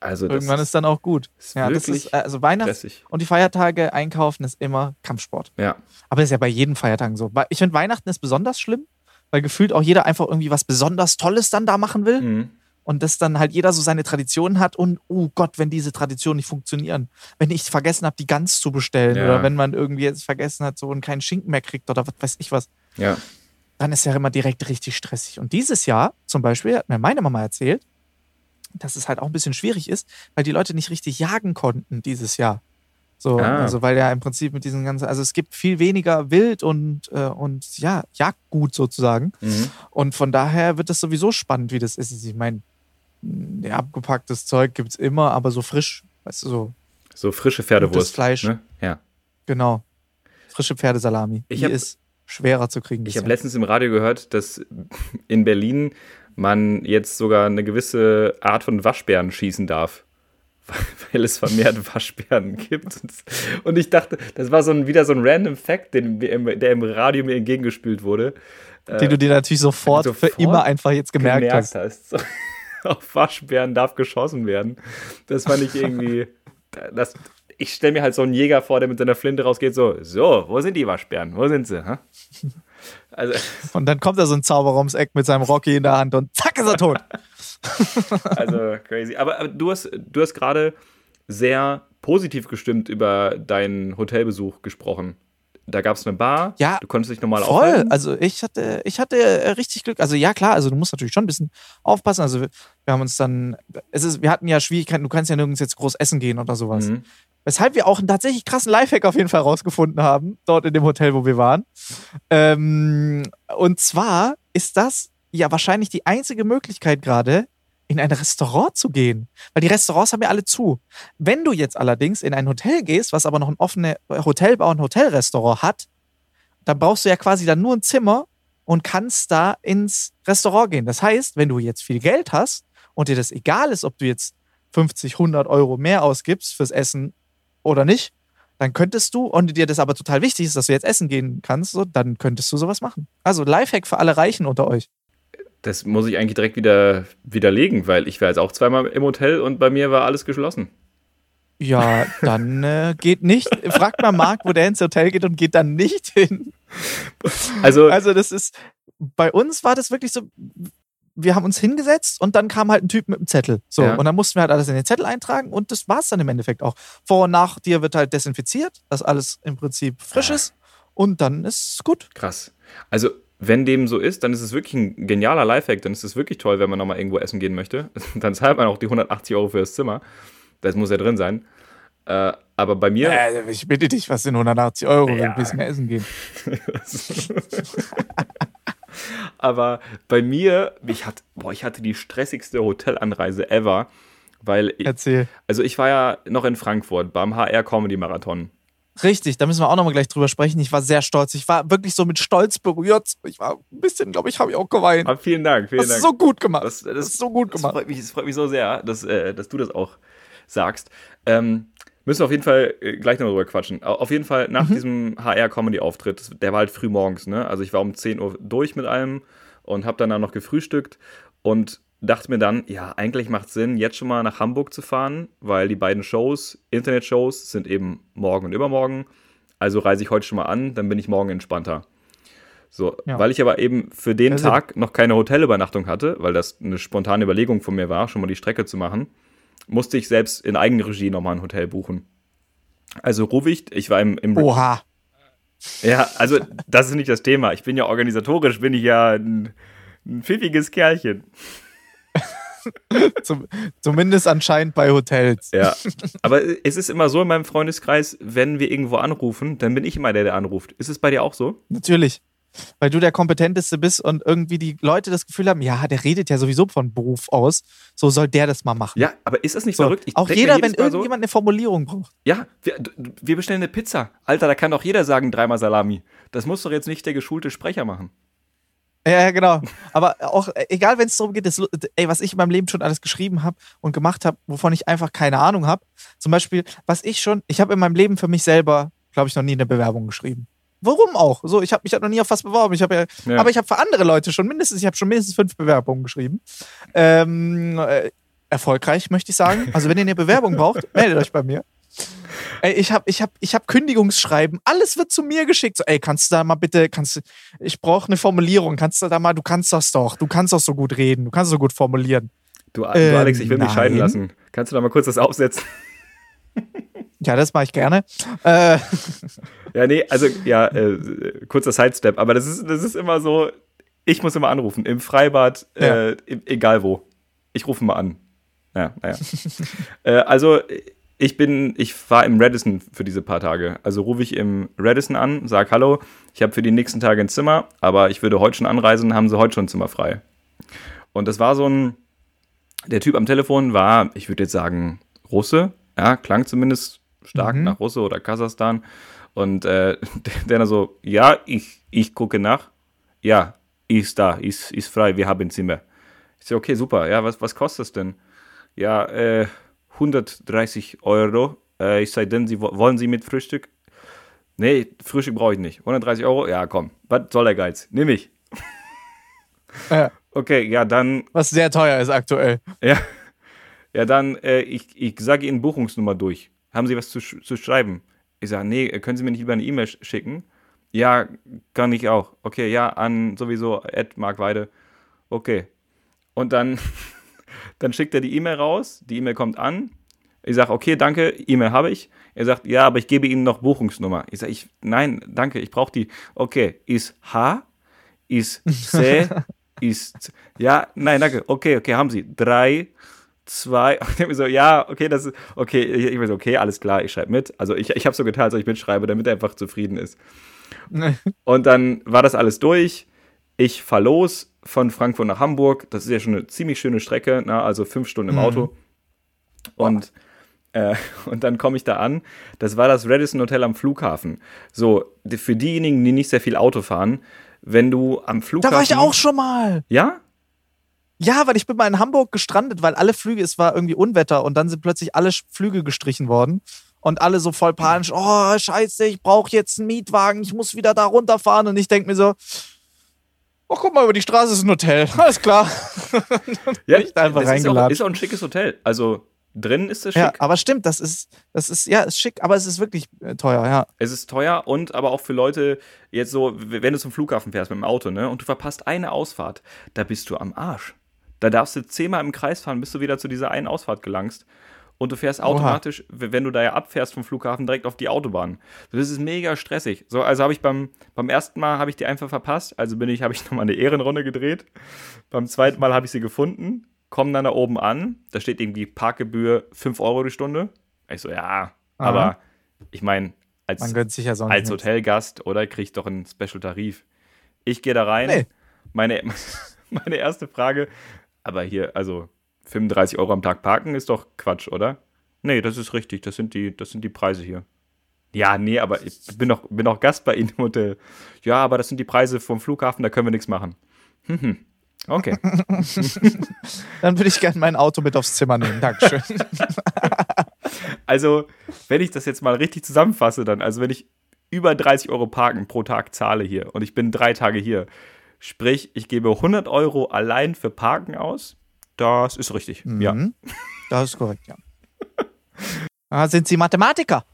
Also, Irgendwann ist dann auch gut. ist Ja, das ist, also Weihnachts- stressig. und die Feiertage einkaufen ist immer Kampfsport. Ja. Aber das ist ja bei jedem Feiertagen so. Ich finde, Weihnachten ist besonders schlimm, weil gefühlt auch jeder einfach irgendwie was besonders Tolles dann da machen will. Mhm. Und dass dann halt jeder so seine Traditionen hat und, oh Gott, wenn diese Traditionen nicht funktionieren. Wenn ich vergessen habe, die Gans zu bestellen Ja. oder wenn man irgendwie jetzt vergessen hat so und keinen Schinken mehr kriegt oder was weiß ich was, Ja. dann ist ja immer direkt richtig stressig. Und dieses Jahr zum Beispiel hat mir meine Mama erzählt, dass es halt auch ein bisschen schwierig ist, weil die Leute nicht richtig jagen konnten dieses Jahr. So, Ah. also weil ja im Prinzip mit diesen ganzen, also es gibt viel weniger Wild und, äh, und ja, Jagdgut sozusagen. Mhm. Und von daher wird es sowieso spannend, wie das ist. Ich meine, ja, abgepacktes Zeug gibt es immer, aber so frisch, weißt du, so, So frische Pferdewurst. Fleisch. Ne? Ja. genau. Frische Pferdesalami. Ich die hab- ist schwerer zu kriegen. Ich habe letztens im Radio gehört, dass in Berlin man jetzt sogar eine gewisse Art von Waschbären schießen darf. [LAUGHS] Weil es vermehrt [LAUGHS] Waschbären gibt. Und ich dachte, das war so ein, wieder so ein random Fact, den, der im Radio mir entgegengespült wurde. die du dir natürlich sofort, sofort für immer einfach jetzt gemerkt, hast. hast. [LAUGHS] Auf Waschbären darf geschossen werden. Das fand ich irgendwie. Das, ich stelle mir halt so einen Jäger vor, der mit seiner Flinte rausgeht, so, so, wo sind die Waschbären? Wo sind sie? hä? [LAUGHS] Also, Und dann kommt da so ein Zauberer ums Eck mit seinem Rocky in der Hand und zack ist er tot. [LAUGHS] also crazy. Aber, aber du hast, du hast gerade sehr positiv gestimmt über deinen Hotelbesuch gesprochen. Da gab es eine Bar, Ja, du konntest dich normal Voll. aufhalten. Also ich hatte, ich hatte äh, richtig Glück. Also ja klar, also du musst natürlich schon ein bisschen aufpassen. Also wir, wir haben uns dann, es ist, wir hatten ja Schwierigkeiten, du kannst ja nirgends jetzt groß essen gehen oder sowas. Mhm. Weshalb wir auch einen tatsächlich krassen Lifehack auf jeden Fall rausgefunden haben, dort in dem Hotel, wo wir waren. Ähm, und zwar ist das ja wahrscheinlich die einzige Möglichkeit gerade, in ein Restaurant zu gehen. Weil die Restaurants haben ja alle zu. Wenn du jetzt allerdings in ein Hotel gehst, was aber noch ein offenes Hotelbau und Hotelrestaurant hat, dann brauchst du ja quasi dann nur ein Zimmer und kannst da ins Restaurant gehen. Das heißt, wenn du jetzt viel Geld hast und dir das egal ist, ob du jetzt 50, 100 Euro mehr ausgibst fürs Essen oder nicht, dann könntest du, und dir das aber total wichtig ist, dass du jetzt essen gehen kannst, so, dann könntest du sowas machen. Also Lifehack für alle Reichen unter euch. Das muss ich eigentlich direkt wieder widerlegen, weil ich war jetzt auch zweimal im Hotel und bei mir war alles geschlossen. Ja, dann äh, geht nicht. Fragt mal Marc, wo der ins Hotel geht und geht dann nicht hin. Also, Also das ist, bei uns war das wirklich so, wir haben uns hingesetzt und dann kam halt ein Typ mit einem Zettel. So, Ja. und dann mussten wir halt alles in den Zettel eintragen und das war es dann im Endeffekt auch. Vor und nach dir wird halt desinfiziert, dass alles im Prinzip frisch Ah. ist und dann ist es gut. krass. Also, wenn dem so ist, dann ist es wirklich ein genialer Lifehack. Dann ist es wirklich toll, wenn man nochmal irgendwo essen gehen möchte. [LAUGHS] Dann zahlt man auch die 180 Euro für das Zimmer. Das muss ja drin sein. Äh, aber bei mir. Äh, ich bitte dich, was sind 180 Euro, wenn wir Ja. ein bisschen essen gehen. [LAUGHS] Aber bei mir, ich hatte, boah, ich hatte die stressigste Hotelanreise ever, weil ich, Erzähl. also ich war ja noch in Frankfurt beim HR Comedy Marathon. Richtig, da müssen wir auch nochmal gleich drüber sprechen. Ich war sehr stolz. Ich war wirklich so mit Stolz berührt. Ich war ein bisschen, glaube ich, habe ich auch geweint. Aber vielen Dank, vielen Das Dank. ist so gut gemacht. Das- Das, das- ist so gut Das gemacht. freut mich, das freut mich so sehr, dass, äh, dass du das auch sagst. Ähm, müssen wir auf jeden Fall äh, gleich noch drüber quatschen. Au- Auf jeden Fall nach Mhm. diesem HR-Comedy-Auftritt, der war halt früh morgens, ne? Also ich war um 10 Uhr durch mit allem und habe dann, dann noch gefrühstückt und dachte mir dann, ja, eigentlich macht es Sinn, jetzt schon mal nach Hamburg zu fahren, weil die beiden Shows, Internet-Shows, sind eben morgen und übermorgen. Also reise ich heute schon mal an, dann bin ich morgen entspannter. So, Ja. weil ich aber eben für den Also- Tag noch keine Hotelübernachtung hatte, weil das eine spontane Überlegung von mir war, schon mal die Strecke zu machen, musste ich selbst in Eigenregie nochmal ein Hotel buchen. Also rufe ich, ich war im, im Oha. Ja, also das ist nicht das Thema. Ich bin ja organisatorisch, bin ich ja ein, ein pfiffiges Kerlchen. [LAUGHS] Zum, zumindest anscheinend bei Hotels. Ja, [LAUGHS] aber es ist immer so in meinem Freundeskreis, wenn wir irgendwo anrufen, dann bin ich immer der, der anruft. Ist es bei dir auch so? Natürlich. Weil du der Kompetenteste bist und irgendwie die Leute das Gefühl haben, ja, der redet ja sowieso von Beruf aus, so soll der das mal machen. Ja, aber ist das nicht so, verrückt? Ich auch jeder, wenn Mal so, irgendjemand eine Formulierung braucht. Ja, wir, wir bestellen eine Pizza. Alter, da kann doch jeder sagen, dreimal Salami. Das muss doch jetzt nicht der geschulte Sprecher machen. Ja, genau. Aber auch, äh, egal, wenn es darum geht, das, ey, was ich in meinem Leben schon alles geschrieben habe und gemacht habe, wovon ich einfach keine Ahnung habe. Zum Beispiel, was ich schon, ich habe in meinem Leben für mich selber, glaube ich, noch nie eine Bewerbung geschrieben. Warum auch? So, ich habe mich halt noch nie auf was beworben. Ich habe ja, Ja. aber ich habe für andere Leute schon mindestens, ich habe schon mindestens fünf Bewerbungen geschrieben. Ähm, äh, erfolgreich, möchte ich sagen. Also, wenn ihr eine Bewerbung braucht, meldet euch bei mir. Ey, ich habe ich hab, ich hab Kündigungsschreiben, alles wird zu mir geschickt. So, ey, kannst du da mal bitte, kannst du, ich brauche eine Formulierung, kannst du da mal, du kannst das doch, du kannst doch so gut reden, du kannst so gut formulieren. Du, du Ähm, Alex, ich will mich scheiden lassen. Kannst du da mal kurz das aufsetzen? [LAUGHS] Ja, das mache ich gerne. Äh, [LAUGHS] Ja, nee, also, ja, äh, kurzer Sidestep, aber das ist, das ist immer so, ich muss immer anrufen, im Freibad, Ja. äh, egal wo. Ich rufe mal an. Ja, naja. [LAUGHS] äh, also, ich bin, ich war im Radisson für diese paar Tage. Also rufe ich im Radisson an, sag Hallo, ich habe für die nächsten Tage ein Zimmer, aber ich würde heute schon anreisen, haben sie heute schon ein Zimmer frei. Und das war so ein, der Typ am Telefon war, ich würde jetzt sagen, Russe, ja, klang zumindest stark Mhm. nach Russe oder Kasachstan. Und äh, [LAUGHS] der, der dann so, ja, ich, ich gucke nach. Ja, ist da, ist, ist frei, wir haben ein Zimmer. Ich so, okay, super, ja, was, was kostet es denn? Ja, äh, 130 Euro. Äh, ich sei denn, Sie, wo- wollen Sie mit Frühstück? Nee, Frühstück brauche ich nicht. 130 Euro? Ja, komm, was soll der Geiz? Nimm ich. [LAUGHS] äh, Okay, ja, dann was sehr teuer ist aktuell. Ja, ja dann, äh, ich, ich sage Ihnen Buchungsnummer durch. Haben Sie was zu, sch zu schreiben? Ich sage, nee, können Sie mir nicht lieber eine E-Mail sch- schicken? Ja, kann ich auch. Okay, ja, an sowieso Ed Mark Weide. Okay. Und dann, [LAUGHS] dann schickt er die E-Mail raus, die E-Mail kommt an. Ich sage, okay, danke, E-Mail habe ich. Er sagt, ja, aber ich gebe Ihnen noch Buchungsnummer. Ich sage, ich, nein, danke, ich brauche die. Okay, ist H, ist C, [LAUGHS] ist, ja, nein, danke, okay, okay, haben Sie. Drei, zwei, und [LAUGHS] ich so, ja, okay, das ist, okay, ich, ich so, okay, alles klar, ich schreibe mit. Also ich, ich habe so getan, als ob ich mitschreibe, damit er einfach zufrieden ist. [LAUGHS] Und dann war das alles durch. Ich fahr los von Frankfurt nach Hamburg. Das ist ja schon eine ziemlich schöne Strecke, na, also fünf Stunden im Mhm. Auto. Und, äh, [LAUGHS] und dann komme ich da an. Das war das Radisson Hotel am Flughafen. So, für diejenigen, die nicht sehr viel Auto fahren, wenn du am Da Flughafen. war ich auch schon mal. Ja? Ja, weil ich bin mal in Hamburg gestrandet, weil alle Flüge, es war irgendwie Unwetter und dann sind plötzlich alle Flüge gestrichen worden. Und alle so voll panisch, oh, scheiße, ich brauche jetzt einen Mietwagen, ich muss wieder da runterfahren. Und ich denke mir so, oh, guck mal, über die Straße ist ein Hotel. [LAUGHS] Alles klar. [LAUGHS] Ja, Echt einfach das ist auch, reingeladen. ist auch ein schickes Hotel. Also drin ist es schick. Ja, aber stimmt, das ist, das ist, ja, ist schick, aber es ist wirklich äh, teuer, ja. Es ist teuer und aber auch für Leute, jetzt so, wenn du zum Flughafen fährst mit dem Auto, ne, und du verpasst eine Ausfahrt, da bist du am Arsch. Da darfst du zehnmal im Kreis fahren, bis du wieder zu dieser einen Ausfahrt gelangst. Und du fährst Oha. automatisch, w- wenn du da ja abfährst vom Flughafen, direkt auf die Autobahn. So, Das ist mega stressig. So, also habe ich beim, beim ersten Mal habe ich die einfach verpasst. Also bin ich, [LAUGHS] habe ich nochmal eine Ehrenrunde gedreht. Beim zweiten Mal habe ich sie gefunden, komme dann da oben an. Da steht irgendwie Parkgebühr 5 Euro die Stunde. Ich so, ja, aber ich meine, als, ja als. Hotelgast oder kriegt doch einen Special-Tarif. Ich gehe da rein. Nee. Meine, [LAUGHS] meine erste Frage, aber hier, also 35 Euro am Tag parken ist doch Quatsch, oder? Nee, das ist richtig. Das sind die, das sind die Preise hier. Ja, nee, aber ich bin doch, bin doch Gast bei Ihnen im Hotel. Ja, aber das sind die Preise vom Flughafen, da können wir nichts machen. Hm, hm. Okay. [LAUGHS] Dann würde ich gerne mein Auto mit aufs Zimmer nehmen. Dankeschön. [LAUGHS] Also, wenn ich das jetzt mal richtig zusammenfasse, dann, also wenn ich über 30 Euro Parken pro Tag zahle hier und ich bin drei Tage hier, sprich, ich gebe 100 Euro allein für Parken aus, das ist richtig. Ja. Mhm. Das ist korrekt, ja. [LAUGHS] Ah, sind Sie Mathematiker?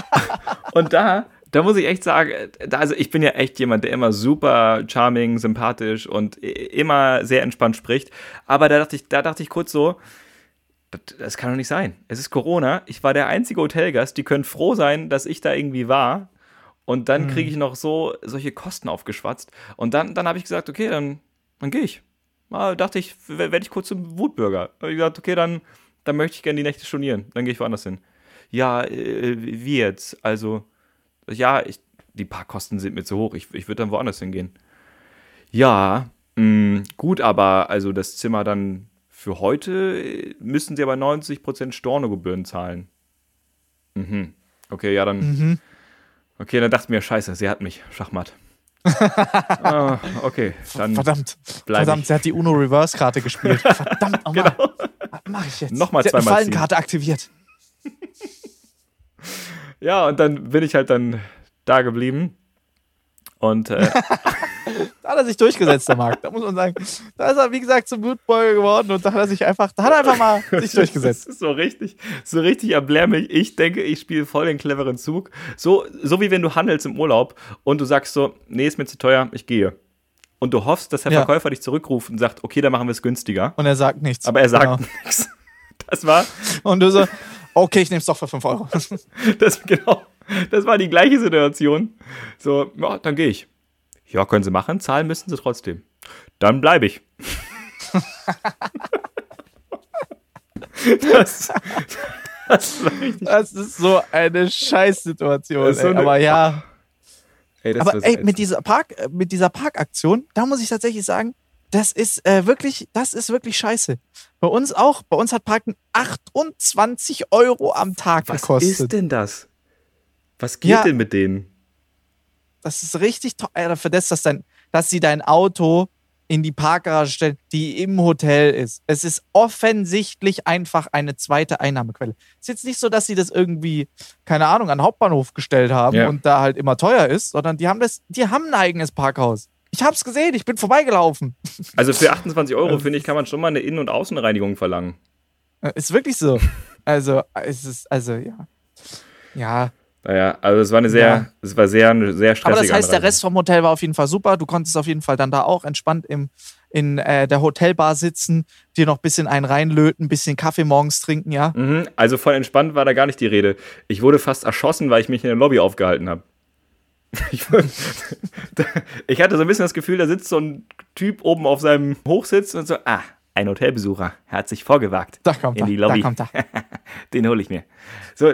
[LAUGHS] Und da, da muss ich echt sagen, da, also ich bin ja echt jemand, der immer super charming, sympathisch und immer sehr entspannt spricht. Aber da dachte ich, da dachte ich kurz so, das, das kann doch nicht sein. Es ist Corona. Ich war der einzige Hotelgast. Die können froh sein, dass ich da irgendwie war. Und dann kriege ich noch so solche Kosten aufgeschwatzt. Und dann, dann habe ich gesagt, okay, dann, dann gehe ich. Mal dachte ich, werde ich kurz zum Wutbürger. Habe ich gesagt, okay, dann, dann möchte ich gerne die Nächte stornieren. Dann gehe ich woanders hin. Ja, äh, wie jetzt? Also, ja, ich, die Parkkosten sind mir zu hoch. Ich, ich würde dann woanders hingehen. Ja, mh, gut, aber also das Zimmer dann für heute äh, müssen sie aber 90% Stornogebühren zahlen. Mhm. Okay, ja, dann. Mhm. Okay, dann dachte ich mir, scheiße, sie hat mich. Schachmatt. [LAUGHS] ah, okay, dann Verdammt. Verdammt, sie hat die Uno Reverse Karte gespielt. [LAUGHS] Verdammt, oh Mann. Genau. Was mache ich jetzt? Nochmal sie zweimal. Fallenkarte aktiviert. Ja, und dann bin ich halt dann da geblieben. Und äh, [LAUGHS] Da hat er sich durchgesetzt, der Marc. Da muss man sagen, da ist er, wie gesagt, zum Blutbeuger geworden und da hat er sich einfach, da hat er einfach mal sich durchgesetzt. Das ist so richtig, so richtig erbärmlich. Ich denke, ich spiele voll den cleveren Zug. So, so wie wenn du handelst im Urlaub und du sagst so, nee, ist mir zu teuer, ich gehe. Und du hoffst, dass der Ja. Verkäufer dich zurückruft und sagt, okay, dann machen wir es günstiger. Und er sagt nichts. Aber er sagt Genau. nichts. [LAUGHS] Das war, Und du so, okay, ich nehme es doch für 5 Euro. [LAUGHS] das genau, das war die gleiche Situation. So, ja, dann gehe ich. Ja, können Sie machen, zahlen müssen Sie trotzdem. Dann bleibe ich. [LAUGHS] das, das. Das ist so eine Scheißsituation. So eine- Aber ja. Ey, das Aber ey, mit dieser, Park, äh, mit dieser Parkaktion, da muss ich tatsächlich sagen, das ist äh, wirklich, das ist wirklich scheiße. Bei uns auch. Bei uns hat Parken 28 Euro am Tag Was gekostet. ist denn das? Was geht Ja. denn mit denen? Das ist richtig teuer dafür, das, dass, dein, dass sie dein Auto in die Parkgarage stellen, die im Hotel ist. Es ist offensichtlich einfach eine zweite Einnahmequelle. Es ist jetzt nicht so, dass sie das irgendwie, keine Ahnung, an den Hauptbahnhof gestellt haben Ja. und da halt immer teuer ist, sondern die haben das, die haben ein eigenes Parkhaus. Ich hab's gesehen, ich bin vorbeigelaufen. [LAUGHS] Also für 28 Euro, finde ich, kann man schon mal eine Innen- und Außenreinigung verlangen. Äh, Ist wirklich so. Also, es ist, also, ja. Ja, Naja, also es war eine sehr, Ja. es war sehr, eine sehr stressige Aber das heißt, der Anreise. Rest vom Hotel war auf jeden Fall super. Du konntest auf jeden Fall dann da auch entspannt im, in äh, der Hotelbar sitzen, dir noch ein bisschen einen reinlöten, ein bisschen Kaffee morgens trinken, ja. Mhm, also von entspannt war da gar nicht die Rede. Ich wurde fast erschossen, weil ich mich in der Lobby aufgehalten habe. [LAUGHS] [LAUGHS] Ich, hatte so ein bisschen das Gefühl, da sitzt so ein Typ oben auf seinem Hochsitz und so, ah, ein Hotelbesucher, er hat sich vorgewagt Da kommt in er, die da Lobby. kommt er. [LAUGHS] Den hole ich mir. So.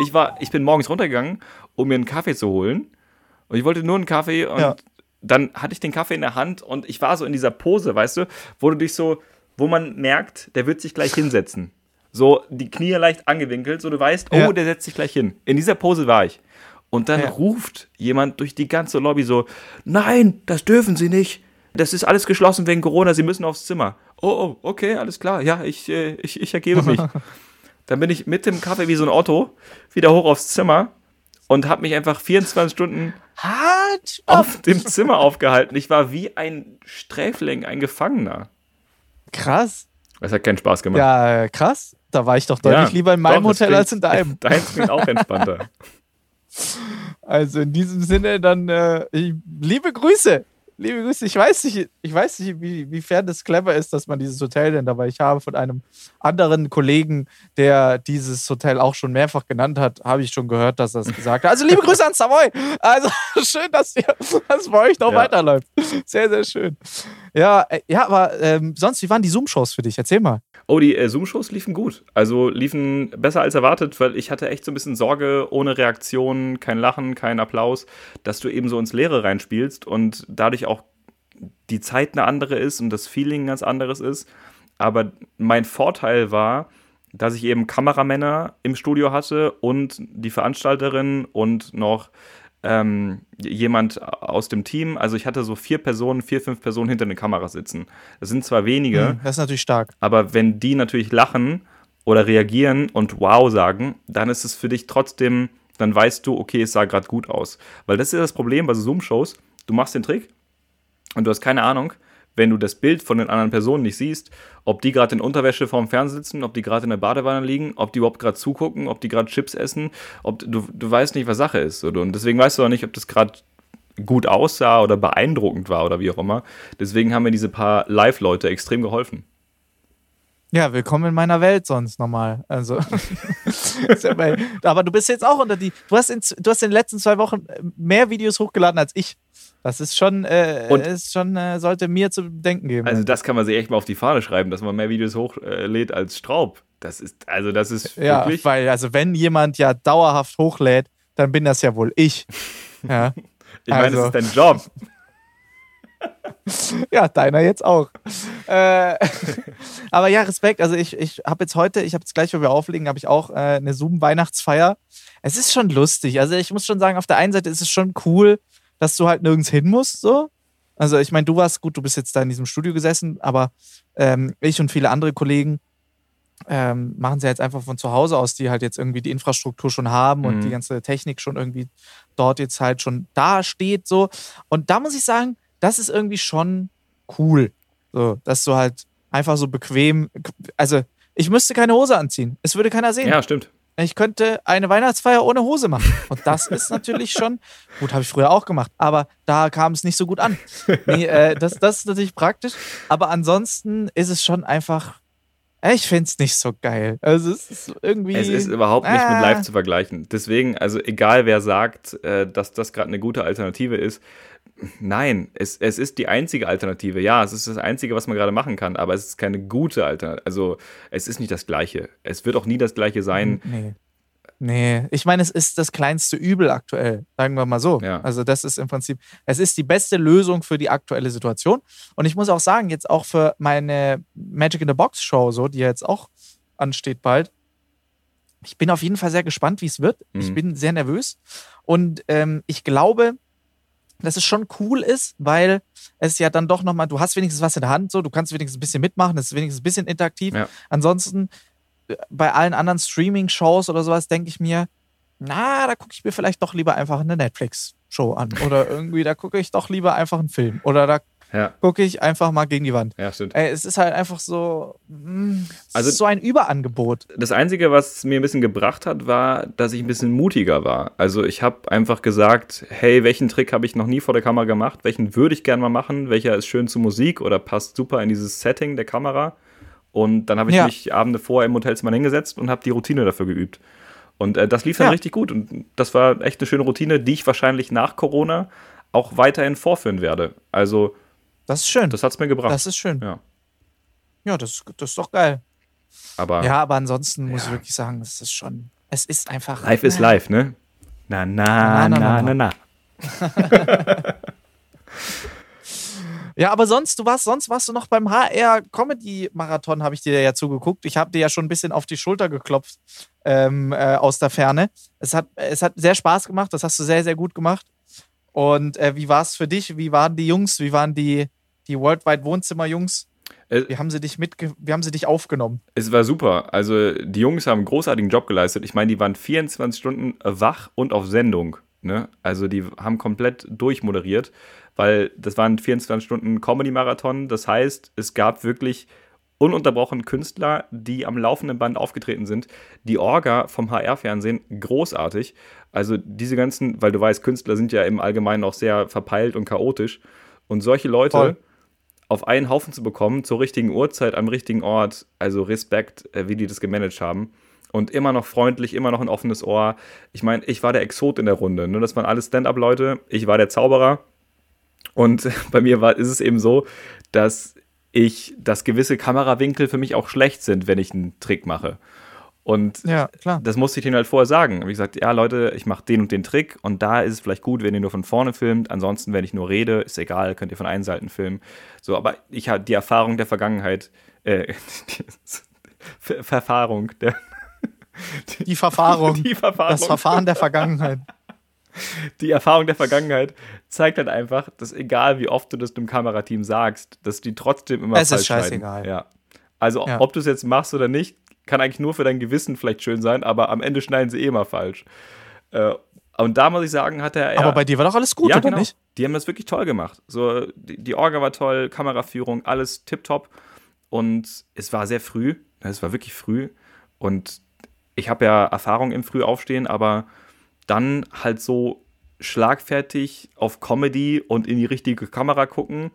Ich, war, ich bin morgens runtergegangen, um mir einen Kaffee zu holen. Und ich wollte nur einen Kaffee und Ja. dann hatte ich den Kaffee in der Hand und ich war so in dieser Pose, weißt du, wo du dich so, wo man merkt, der wird sich gleich hinsetzen. So die Knie leicht angewinkelt, so du weißt, oh, Ja. der setzt sich gleich hin. In dieser Pose war ich. Und dann Ja. ruft jemand durch die ganze Lobby so: Nein, das dürfen Sie nicht. Das ist alles geschlossen wegen Corona, Sie müssen aufs Zimmer. Oh, oh, okay, alles klar. Ja, ich, äh, ich, ich ergebe mich. [LAUGHS] dann bin ich mit dem Kaffee wie so ein Otto wieder hoch aufs Zimmer und habe mich einfach 24 Stunden stopp. auf dem Zimmer aufgehalten. Ich war wie ein Sträfling, ein Gefangener. Krass. Das hat keinen Spaß gemacht. Ja, krass. Da war ich doch deutlich Ja, lieber in meinem doch, Hotel klingt- als in deinem. [LAUGHS] Deins klingt auch entspannter. Also in diesem Sinne dann äh, liebe Grüße. Liebe Grüße. Ich weiß nicht, ich weiß nicht, wie, wiefern das clever ist, dass man dieses Hotel nennt, aber ich habe von einem anderen Kollegen, der dieses Hotel auch schon mehrfach genannt hat, habe ich schon gehört, dass er es gesagt hat. Also liebe Grüße an Savoy. Also [LAUGHS] schön, dass, ihr, dass bei euch noch Ja. weiterläuft. Sehr, sehr schön. Ja, äh, ja aber ähm, sonst, wie waren die Zoom-Shows für dich? Erzähl mal. Oh, die äh, Zoom-Shows liefen gut. Also liefen besser als erwartet, weil ich hatte echt so ein bisschen Sorge, ohne Reaktion, kein Lachen, kein Applaus, dass du eben so ins Leere reinspielst und dadurch auch die Zeit eine andere ist und das Feeling ganz anderes ist. Aber mein Vorteil war, dass ich eben Kameramänner im Studio hatte und die Veranstalterin und noch ähm, jemand aus dem Team. Also ich hatte so vier Personen, vier, fünf Personen hinter den Kameras sitzen. Das sind zwar wenige, Hm, Das ist natürlich stark. aber wenn die natürlich lachen oder reagieren und wow sagen, dann ist es für dich trotzdem, dann weißt du, okay, es sah gerade gut aus. Weil das ist ja das Problem bei so Zoom-Shows. Du machst den Trick und du hast keine Ahnung, wenn du das Bild von den anderen Personen nicht siehst, ob die gerade in Unterwäsche vorm Fernseher sitzen, ob die gerade in der Badewanne liegen, ob die überhaupt gerade zugucken, ob die gerade Chips essen, ob du, du weißt nicht, was Sache ist. Und deswegen weißt du auch nicht, ob das gerade gut aussah oder beeindruckend war oder wie auch immer. Deswegen haben mir diese paar Live-Leute extrem geholfen. Ja, willkommen in meiner Welt sonst nochmal. Also, [LAUGHS] aber du bist jetzt auch unter die. Du hast, in, du hast in den letzten zwei Wochen mehr Videos hochgeladen als ich. Das ist schon, äh, Und- ist schon äh, sollte mir zu denken geben. Also das kann man sich echt mal auf die Fahne schreiben, dass man mehr Videos hochlädt als Straub. Das ist, also das ist ja, wirklich. weil, also wenn jemand ja dauerhaft hochlädt, dann bin das ja wohl ich. [LAUGHS] Ja, Ich meine, also- das ist dein Job. [LAUGHS] ja deiner jetzt auch. Äh, [LAUGHS] aber ja, Respekt. Also ich, ich habe jetzt heute, ich habe jetzt gleich, wo wir auflegen, habe ich auch äh, eine Zoom-Weihnachtsfeier. Es ist schon lustig. Also ich muss schon sagen, auf der einen Seite ist es schon cool, dass du halt nirgends hin musst, so. Also ich meine, du warst gut, du bist jetzt da in diesem Studio gesessen, aber ähm, ich und viele andere Kollegen ähm, machen sie jetzt einfach von zu Hause aus, die halt jetzt irgendwie die Infrastruktur schon haben und Mhm. die ganze Technik schon irgendwie dort jetzt halt schon da steht, so. Und da muss ich sagen, das ist irgendwie schon cool. So, dass du halt einfach so bequem, also ich müsste keine Hose anziehen. Es würde keiner sehen. Ja, stimmt. Ich könnte eine Weihnachtsfeier ohne Hose machen. Und das ist natürlich schon, [LAUGHS] gut, habe ich früher auch gemacht, aber da kam es nicht so gut an. Nee, äh, das, das ist natürlich praktisch. Aber ansonsten ist es schon einfach, äh, ich finde es nicht so geil. Also es ist irgendwie. Es ist überhaupt nicht mit Ah. live zu vergleichen. Deswegen, also egal wer sagt, äh, dass das gerade eine gute Alternative ist, nein, es, es ist die einzige Alternative. Ja, es ist das Einzige, was man gerade machen kann, aber es ist keine gute Alternative. Also es ist nicht das Gleiche. Es wird auch nie das Gleiche sein. Nee. Nee, ich meine, es ist das kleinste Übel aktuell, sagen wir mal so. Ja. Also das ist im Prinzip, es ist die beste Lösung für die aktuelle Situation. Und ich muss auch sagen, jetzt auch für meine Magic in the Box Show, so, die jetzt auch ansteht bald. Ich bin auf jeden Fall sehr gespannt, wie es wird. Ich Mhm. bin sehr nervös. Und ähm, ich glaube, dass es schon cool ist, weil es ja dann doch nochmal, du hast wenigstens was in der Hand, so, du kannst wenigstens ein bisschen mitmachen, es ist wenigstens ein bisschen interaktiv. Ja. Ansonsten, äh, bei allen anderen Streaming-Shows oder sowas, denke ich mir, na, da gucke ich mir vielleicht doch lieber einfach eine Netflix-Show an. Oder irgendwie, da gucke ich doch lieber einfach einen Film. Oder da Ja, gucke ich einfach mal gegen die Wand. ja, stimmt. Ey, es ist halt einfach so, mh, es Also- ist so ein Überangebot. Das Einzige, was mir ein bisschen gebracht hat, war, dass ich ein bisschen mutiger war. Also ich habe einfach gesagt, hey, welchen Trick habe ich noch nie vor der Kamera gemacht? Welchen würde ich gerne mal machen? Welcher ist schön zu Musik oder passt super in dieses Setting der Kamera? Und dann habe ich Ja. mich Abende vorher im Hotelzimmer hingesetzt und habe die Routine dafür geübt. Und äh, das lief dann Ja. richtig gut. Und das war echt eine schöne Routine, die ich wahrscheinlich nach Corona auch weiterhin vorführen werde. Also Das ist schön. das hat es mir gebracht. Das ist schön. ja. Ja, das, das ist doch geil. Aber Ja, aber ansonsten muss ich wirklich sagen, das ist schon, es ist einfach. live ist live, ne? Na, na, Na, na, na, na, na, na. [LAUGHS] Ja, aber sonst, du warst, sonst warst du noch beim HR Comedy Marathon, habe ich dir ja zugeguckt. Ich habe dir ja schon ein bisschen auf die Schulter geklopft ähm, äh, aus der Ferne. Es hat, es hat sehr Spaß gemacht, das hast du sehr, sehr gut gemacht. Und äh, wie war es für dich? Wie waren die Jungs? Wie waren die, die Worldwide Wohnzimmer-Jungs? Äh, Wie haben sie dich mitge wie haben sie dich aufgenommen? Es war super. Also die Jungs haben einen großartigen Job geleistet. Ich meine, die waren 24 Stunden wach und auf Sendung. Ne? Also die haben komplett durchmoderiert, weil das waren 24 Stunden Comedy-Marathon. Das heißt, es gab wirklich ununterbrochen Künstler, die am laufenden Band aufgetreten sind. Die Orga vom HR-Fernsehen, großartig. Also diese ganzen, weil du weißt, Künstler sind ja im Allgemeinen auch sehr verpeilt und chaotisch. Und solche Leute Voll. Auf einen Haufen zu bekommen, zur richtigen Uhrzeit, am richtigen Ort, also Respekt, äh, wie die das gemanagt haben. Und immer noch freundlich, immer noch ein offenes Ohr. Ich meine, ich war der Exot in der Runde. Ne? Das waren alles Stand-up-Leute. Ich war der Zauberer. Und [LAUGHS] bei mir war, ist es eben so, dass ich, dass gewisse Kamerawinkel für mich auch schlecht sind, wenn ich einen Trick mache. Und Ja, das musste ich denen halt vorher sagen. Wie gesagt, ja, Leute, ich mache den und den Trick und da ist es vielleicht gut, wenn ihr nur von vorne filmt. Ansonsten, wenn ich nur rede, ist egal, könnt ihr von allen Seiten filmen. So, aber ich habe die Erfahrung der Vergangenheit, äh, [LAUGHS] die Verfahrung, der, [LAUGHS] Die Verfahrung. die Verfahrung, das Verfahren der Vergangenheit. die Erfahrung der Vergangenheit zeigt halt einfach, dass egal wie oft du das dem Kamerateam sagst, dass die trotzdem immer Es ist falsch schneiden. scheißegal. Ja. Also Ja. ob du es jetzt machst oder nicht, kann eigentlich nur für dein Gewissen vielleicht schön sein, aber am Ende schneiden sie eh immer falsch. Äh, und da muss ich sagen, hat er. Aber bei dir war doch alles gut, ja, oder genau. nicht? Die haben das wirklich toll gemacht. So, die, die Orga war toll, Kameraführung, alles tipptopp. Und es war sehr früh. Es war wirklich früh. Und ich habe ja Erfahrung im Frühaufstehen, aber dann halt so schlagfertig auf Comedy und in die richtige Kamera gucken.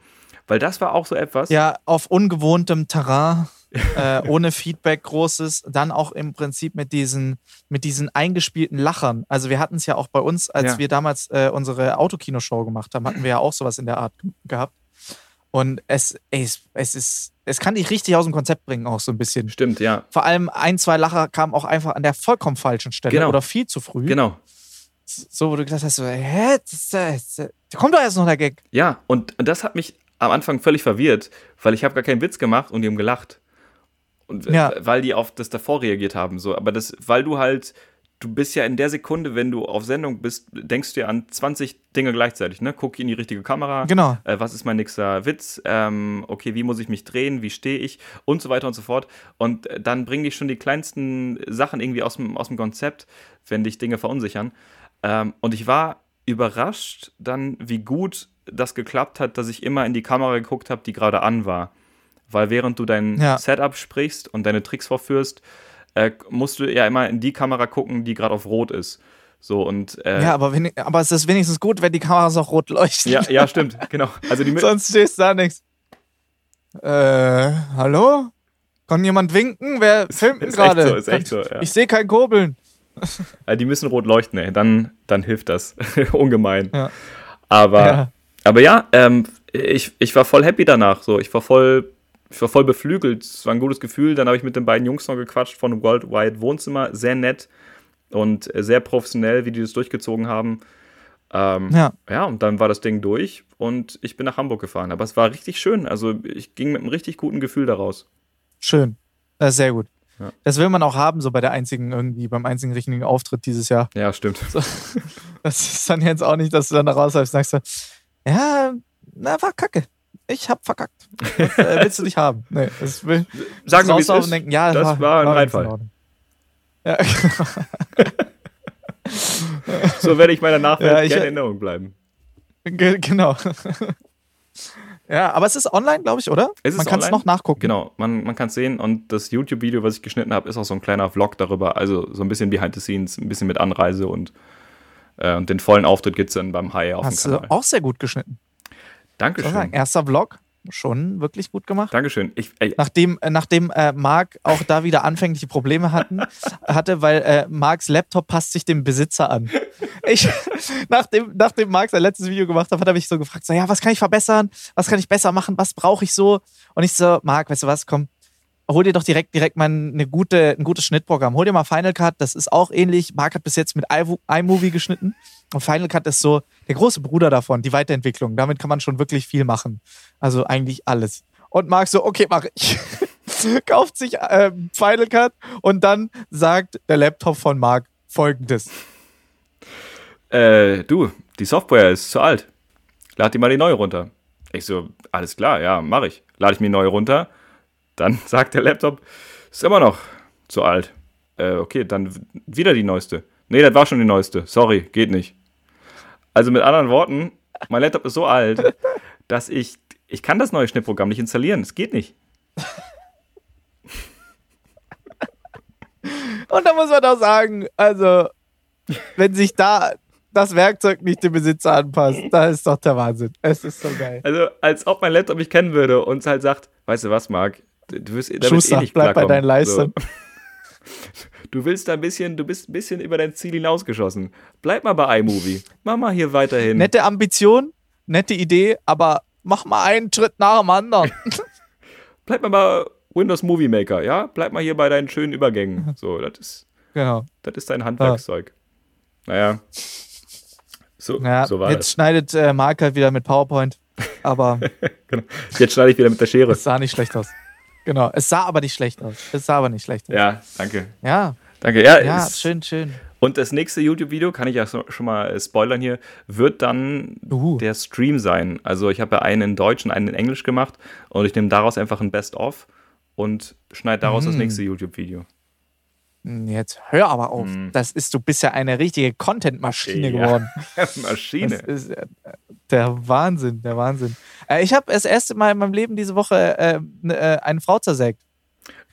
Weil das war auch so etwas. Ja, auf ungewohntem Terrain. [LAUGHS] äh, ohne Feedback großes, dann auch im Prinzip mit diesen, mit diesen eingespielten Lachern. Also wir hatten es ja auch bei uns, als Ja. wir damals äh, unsere Autokinoshow gemacht haben, hatten wir ja auch sowas in der Art ge- gehabt. Und es, ey, es, es ist, es kann dich richtig aus dem Konzept bringen, auch so ein bisschen. Stimmt, ja. Vor allem ein, zwei Lacher kamen auch einfach an der vollkommen falschen Stelle Genau. oder viel zu früh. Genau. So, wo du gedacht hast, so, hä, das, das, das, da kommt doch erst noch der Gag. Ja, und, und das hat mich am Anfang völlig verwirrt, weil ich habe gar keinen Witz gemacht und die haben gelacht. Und Ja. weil die auf das davor reagiert haben. So. Aber das, weil du halt, du bist ja in der Sekunde, wenn du auf Sendung bist, denkst du ja an 20 Dinge gleichzeitig. Ne? Guck in die richtige Kamera. Genau. Äh, was ist mein nächster Witz? Ähm, okay, wie muss ich mich drehen? Wie stehe ich? Und so weiter und so fort. Und äh, dann bringen dich schon die kleinsten Sachen irgendwie aus dem, aus dem Konzept, wenn dich Dinge verunsichern. Ähm, und ich war überrascht dann, wie gut das geklappt hat, dass ich immer in die Kamera geguckt habe, die gerade an war. Weil während du dein Ja. Setup sprichst und deine Tricks vorführst, äh, musst du ja immer in die Kamera gucken, die gerade auf Rot ist. So und äh, Ja, aber, wenig, aber es ist wenigstens gut, wenn die Kameras auch rot leuchten. ja, ja, stimmt, [LAUGHS] genau. Also die, Sonst stehst du da nichts. Äh, hallo? Kann jemand winken? Wer filmt denn ist echt gerade? so, ist echt so, ja. Ich sehe kein Kurbeln. Äh, [LAUGHS] die müssen rot leuchten, ey. Dann, dann hilft das. [LAUGHS] Ungemein. Ja. Aber, Ja. aber ja, ähm, ich, ich war voll happy danach. So. Ich, war voll, war voll beflügelt. Es war ein gutes Gefühl. Dann habe ich mit den beiden Jungs noch gequatscht von Worldwide Wohnzimmer. Sehr nett und sehr professionell, wie die das durchgezogen haben. Ähm, Ja. ja, und dann war das Ding durch und ich bin nach Hamburg gefahren. Aber es war richtig schön. Also ich ging mit einem richtig guten Gefühl daraus. Schön. Ist sehr gut. Ja. Das will man auch haben, so bei der einzigen, irgendwie, beim einzigen richtigen Auftritt dieses Jahr. Ja, stimmt. [LAUGHS] Das ist dann jetzt auch nicht, dass du dann da rausläufst und sagst, so, ja, na, war kacke. Ich hab verkackt. Das äh, willst du nicht haben. Nee, das will, Sagen wir, und denken, ja, das war ein ganz in Reinfall. Ja. So werde ich meiner Nachwelt Ja, ich- gerne in Erinnerung bleiben. Ge- genau. ja, aber es ist online, glaube ich, oder? Es Man kann es noch nachgucken. Genau, man, man kann es sehen und das YouTube-Video, was ich geschnitten habe, ist auch so ein kleiner Vlog darüber, also so ein bisschen behind the scenes, ein bisschen mit Anreise und, äh, und den vollen Auftritt gibt es dann beim Hai auf Hast dem du Kanal. auch sehr gut geschnitten. Dankeschön. sagen. Erster Vlog, schon wirklich gut gemacht. Dankeschön. Ich, Nachdem, äh, nachdem äh, Marc auch da wieder anfängliche Probleme hatten, [LAUGHS] hatte, weil äh, Marcs Laptop passt sich dem Besitzer an. Ich, [LAUGHS] nachdem, nachdem Marc sein letztes Video gemacht hat, hat er mich so gefragt: so, ja, was kann ich verbessern? Was kann ich besser machen? Was brauche ich so? Und ich so, Marc, weißt du was, komm, hol dir doch direkt, direkt mal eine gute, ein gutes Schnittprogramm. Hol dir mal Final Cut, das ist auch ähnlich. Marc hat bis jetzt mit iMo- iMovie geschnitten. Und Final Cut ist so der große Bruder davon, die Weiterentwicklung. Damit kann man schon wirklich viel machen. Also eigentlich alles. Und Marc so, okay, mach ich. [LAUGHS] Kauft sich ähm, Final Cut und dann sagt der Laptop von Marc folgendes. äh, du, die Software ist zu alt. Lad dir mal die neue runter. Ich so, alles klar, ja, mache ich. Lade ich mir die neue runter. Dann [LAUGHS] sagt der Laptop, ist immer noch zu alt. Äh, okay, dann wieder die neueste. Nee, das war schon die neueste. Sorry, geht nicht. Also mit anderen Worten, mein Laptop ist so alt, [LAUGHS] dass ich, ich kann das neue Schnittprogramm nicht installieren. Es geht nicht. [LAUGHS] Und da muss man doch sagen, also, wenn sich da das Werkzeug nicht dem Besitzer anpasst, da ist doch der Wahnsinn. Es ist so geil. Also als ob mein Laptop mich kennen würde und halt sagt, weißt du was, Marc, du wirst damit Schuster, eh nicht bleib bei deinen Leisten. So. [LAUGHS] Du willst da ein bisschen, du bist ein bisschen über dein Ziel hinausgeschossen. Bleib mal bei iMovie. Mach mal hier weiterhin. Nette Ambition, nette Idee, aber mach mal einen Schritt nach dem anderen. [LAUGHS] [LAUGHS] Bleib mal bei Windows Movie Maker, ja? Bleib mal hier bei deinen schönen Übergängen. So, das ist, genau. das ist dein Handwerkszeug. Naja. So, Ja, so war jetzt das. schneidet äh, Marc halt wieder mit PowerPoint, aber Genau. Jetzt schneide ich wieder mit der Schere. es sah nicht schlecht aus. Genau, es sah aber nicht schlecht aus. Es sah aber nicht schlecht aus. Ja, danke. Ja, Danke. Ja, ja, schön, schön. Und das nächste YouTube-Video, kann ich ja so, schon mal äh, spoilern hier, wird dann Uhu. der Stream sein. Also ich habe ja einen in Deutsch und einen in Englisch gemacht und ich nehme daraus einfach ein Best-of und schneide daraus das Mm. nächste YouTube-Video. Hm, Jetzt hör aber auf. Hm. Das ist, du bist ja eine richtige Content-Maschine Ja. geworden. [LAUGHS] Maschine. Das ist äh, der Wahnsinn, der Wahnsinn. Äh, ich habe das erste Mal in meinem Leben diese Woche äh, ne, äh, eine Frau zersägt.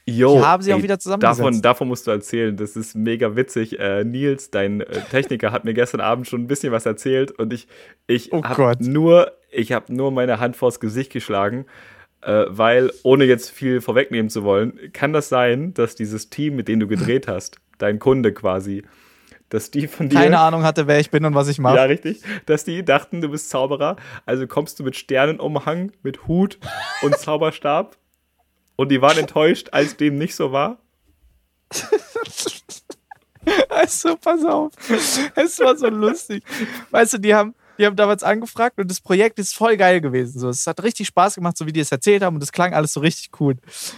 Jo, Ich habe sie auch wieder zusammengesetzt. Davon, davon musst du erzählen. Das ist mega witzig. Nils, dein Techniker, hat mir gestern Abend schon ein bisschen was erzählt und ich, ich Oh habe nur, ich habe nur meine Hand vors Gesicht geschlagen, Äh, weil, ohne jetzt viel vorwegnehmen zu wollen, kann das sein, dass dieses Team, mit dem du gedreht [LAUGHS] hast, dein Kunde quasi, dass die von dir. Keine Ahnung hatte, wer ich bin und was ich mache. Ja, richtig. Dass die dachten, du bist Zauberer. Also kommst du mit Sternenumhang, mit Hut und Zauberstab. Und die waren enttäuscht, als dem nicht so war. [LAUGHS] Also, pass auf. Es war so lustig. Weißt du, die haben, die haben damals angefragt und das Projekt ist voll geil gewesen. So, es hat richtig Spaß gemacht, so wie die es erzählt haben und es klang alles so richtig cool.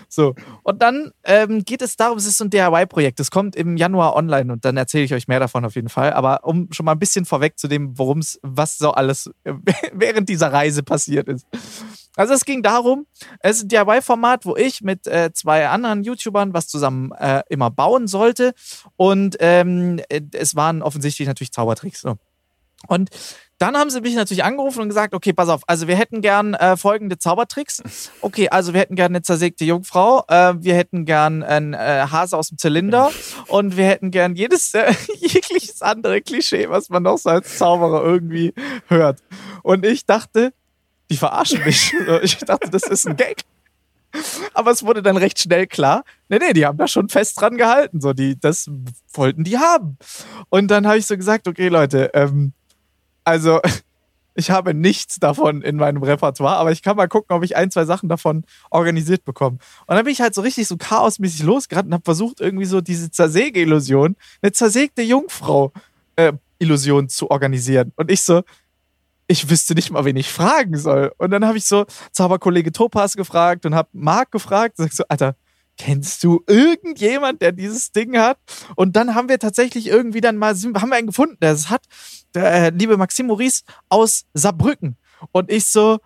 So. Und dann ähm, geht es darum, es ist so ein DIY-Projekt. Es kommt im Januar online und dann erzähle ich euch mehr davon auf jeden Fall. Aber um schon mal ein bisschen vorweg zu dem, worum es, was so alles äh, [LAUGHS] während dieser Reise passiert ist. Also es ging darum, es ist ein DIY-Format, wo ich mit äh, zwei anderen YouTubern was zusammen äh, immer bauen sollte. Und ähm, äh, es waren offensichtlich natürlich Zaubertricks. So. Und dann haben sie mich natürlich angerufen und gesagt, okay, pass auf, also wir hätten gern äh, folgende Zaubertricks. Okay, also wir hätten gern eine zersägte Jungfrau, äh, wir hätten gern einen äh, Hase aus dem Zylinder und wir hätten gern jedes, äh, [LAUGHS] jegliches andere Klischee, was man noch so als Zauberer irgendwie hört. Und ich dachte, die verarschen mich. [LAUGHS] ich dachte, das ist ein Gag. Aber es wurde dann recht schnell klar, nee, nee, die haben da schon fest dran gehalten. So, die, das wollten die haben. Und dann habe ich so gesagt, okay, Leute, ähm, also [LAUGHS] ich habe nichts davon in meinem Repertoire, aber ich kann mal gucken, ob ich ein, zwei Sachen davon organisiert bekomme. Und dann bin ich halt so richtig so chaosmäßig losgerannt und habe versucht, irgendwie so diese Zersäge-Illusion, eine zersägte Jungfrau-Illusion zu organisieren. Und ich so, ich wüsste nicht mal, wen ich fragen soll. Und dann habe ich so Zauberkollege Topas gefragt und habe Marc gefragt. Und sag so, Alter, kennst du irgendjemand, der dieses Ding hat? Und dann haben wir tatsächlich irgendwie dann mal, haben wir einen gefunden, der es hat. Der äh, liebe Maxim Maurice aus Saarbrücken. Und ich so,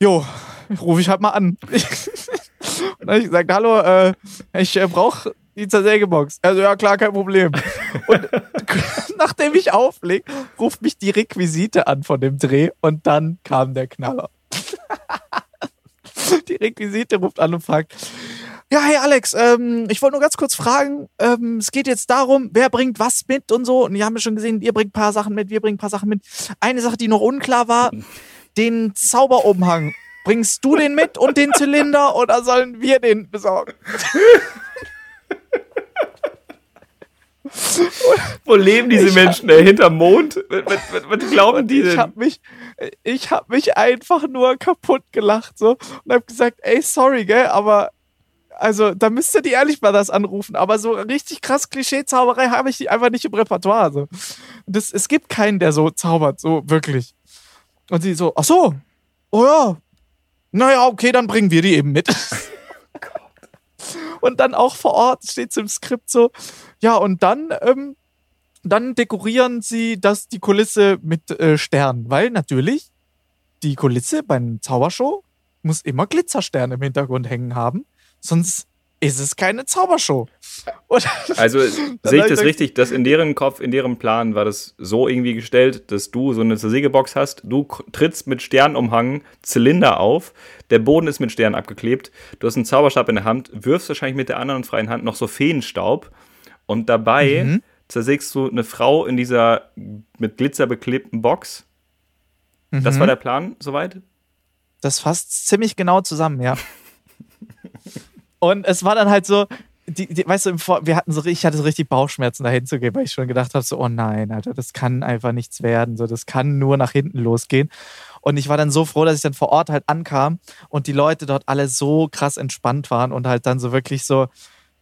jo, rufe ich halt mal an. [LAUGHS] und dann habe ich gesagt, hallo, äh, ich äh, brauche die Zersägebox. Also ja, klar, kein Problem. Und [LAUGHS] nachdem ich auflege, ruft mich die Requisite an von dem Dreh und dann kam der Knaller. [LAUGHS] die Requisite ruft an und fragt, ja, hey Alex, ähm, ich wollte nur ganz kurz fragen, ähm, es geht jetzt darum, wer bringt was mit und so. Und wir haben ja schon gesehen, ihr bringt ein paar Sachen mit, wir bringen ein paar Sachen mit. Eine Sache, die noch unklar war, den Zauberumhang. Bringst du den mit und den Zylinder oder sollen wir den besorgen? Wo leben diese Menschen? Äh, hinterm Mond? Was, was, was glauben die denn? Ich habe mich, ich hab mich einfach nur kaputt gelacht so und habe gesagt, ey, sorry, gell, aber also da müsste die ehrlich mal das anrufen. Aber so richtig krass Klischee-Zauberei habe ich einfach nicht im Repertoire. So. Das, es gibt keinen, der so zaubert, so wirklich. Und sie so, ach so, oh ja, naja, okay, dann bringen wir die eben mit. [LAUGHS] und dann auch vor Ort steht es im Skript so, ja, und dann, ähm, dann dekorieren sie das, die Kulisse mit äh, Sternen, weil natürlich die Kulisse bei einer Zaubershow muss immer Glitzersterne im Hintergrund hängen haben, sonst ist es keine Zaubershow. Und [LAUGHS] also [LAUGHS] sehe ich das richtig, dass in deren Kopf, in deren Plan war das so irgendwie gestellt, dass du so eine Zersägebox hast, du trittst mit Sternumhang Zylinder auf, der Boden ist mit Sternen abgeklebt, du hast einen Zauberstab in der Hand, wirfst wahrscheinlich mit der anderen freien Hand noch so Feenstaub und dabei mhm. zersägst du eine Frau in dieser mit Glitzer beklebten Box. Mhm. Das war der Plan, soweit? Das fasst ziemlich genau zusammen, ja. [LAUGHS] Und es war dann halt so, die, die, weißt du, wir hatten so, ich hatte so richtig Bauchschmerzen dahin zu gehen, weil ich schon gedacht habe, so, oh nein, Alter, das kann einfach nichts werden, so, das kann nur nach hinten losgehen. Und ich war dann so froh, dass ich dann vor Ort halt ankam und die Leute dort alle so krass entspannt waren und halt dann so wirklich so,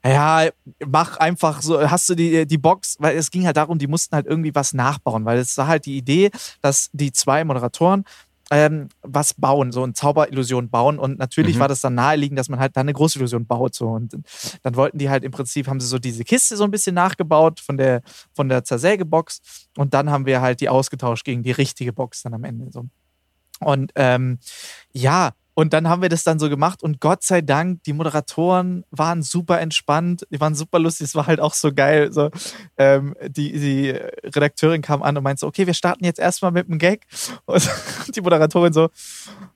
ja, mach einfach so, hast du die, die Box, weil es ging halt darum, die mussten halt irgendwie was nachbauen, weil es war halt die Idee, dass die zwei Moderatoren ähm, was bauen, so eine Zauberillusion bauen. Und natürlich mhm. war das dann naheliegend, dass man halt da eine Großillusion baut. So. Und dann wollten die halt im Prinzip, haben sie so diese Kiste so ein bisschen nachgebaut von der, von der Zersägebox. Und dann haben wir halt die ausgetauscht gegen die richtige Box dann am Ende. So. Und ähm, ja, und dann haben wir das dann so gemacht und Gott sei Dank, die Moderatoren waren super entspannt, die waren super lustig, es war halt auch so geil. So, ähm, die, die Redakteurin kam an und meinte so, okay, wir starten jetzt erstmal mit einem Gag. [LAUGHS] Und die Moderatorin so,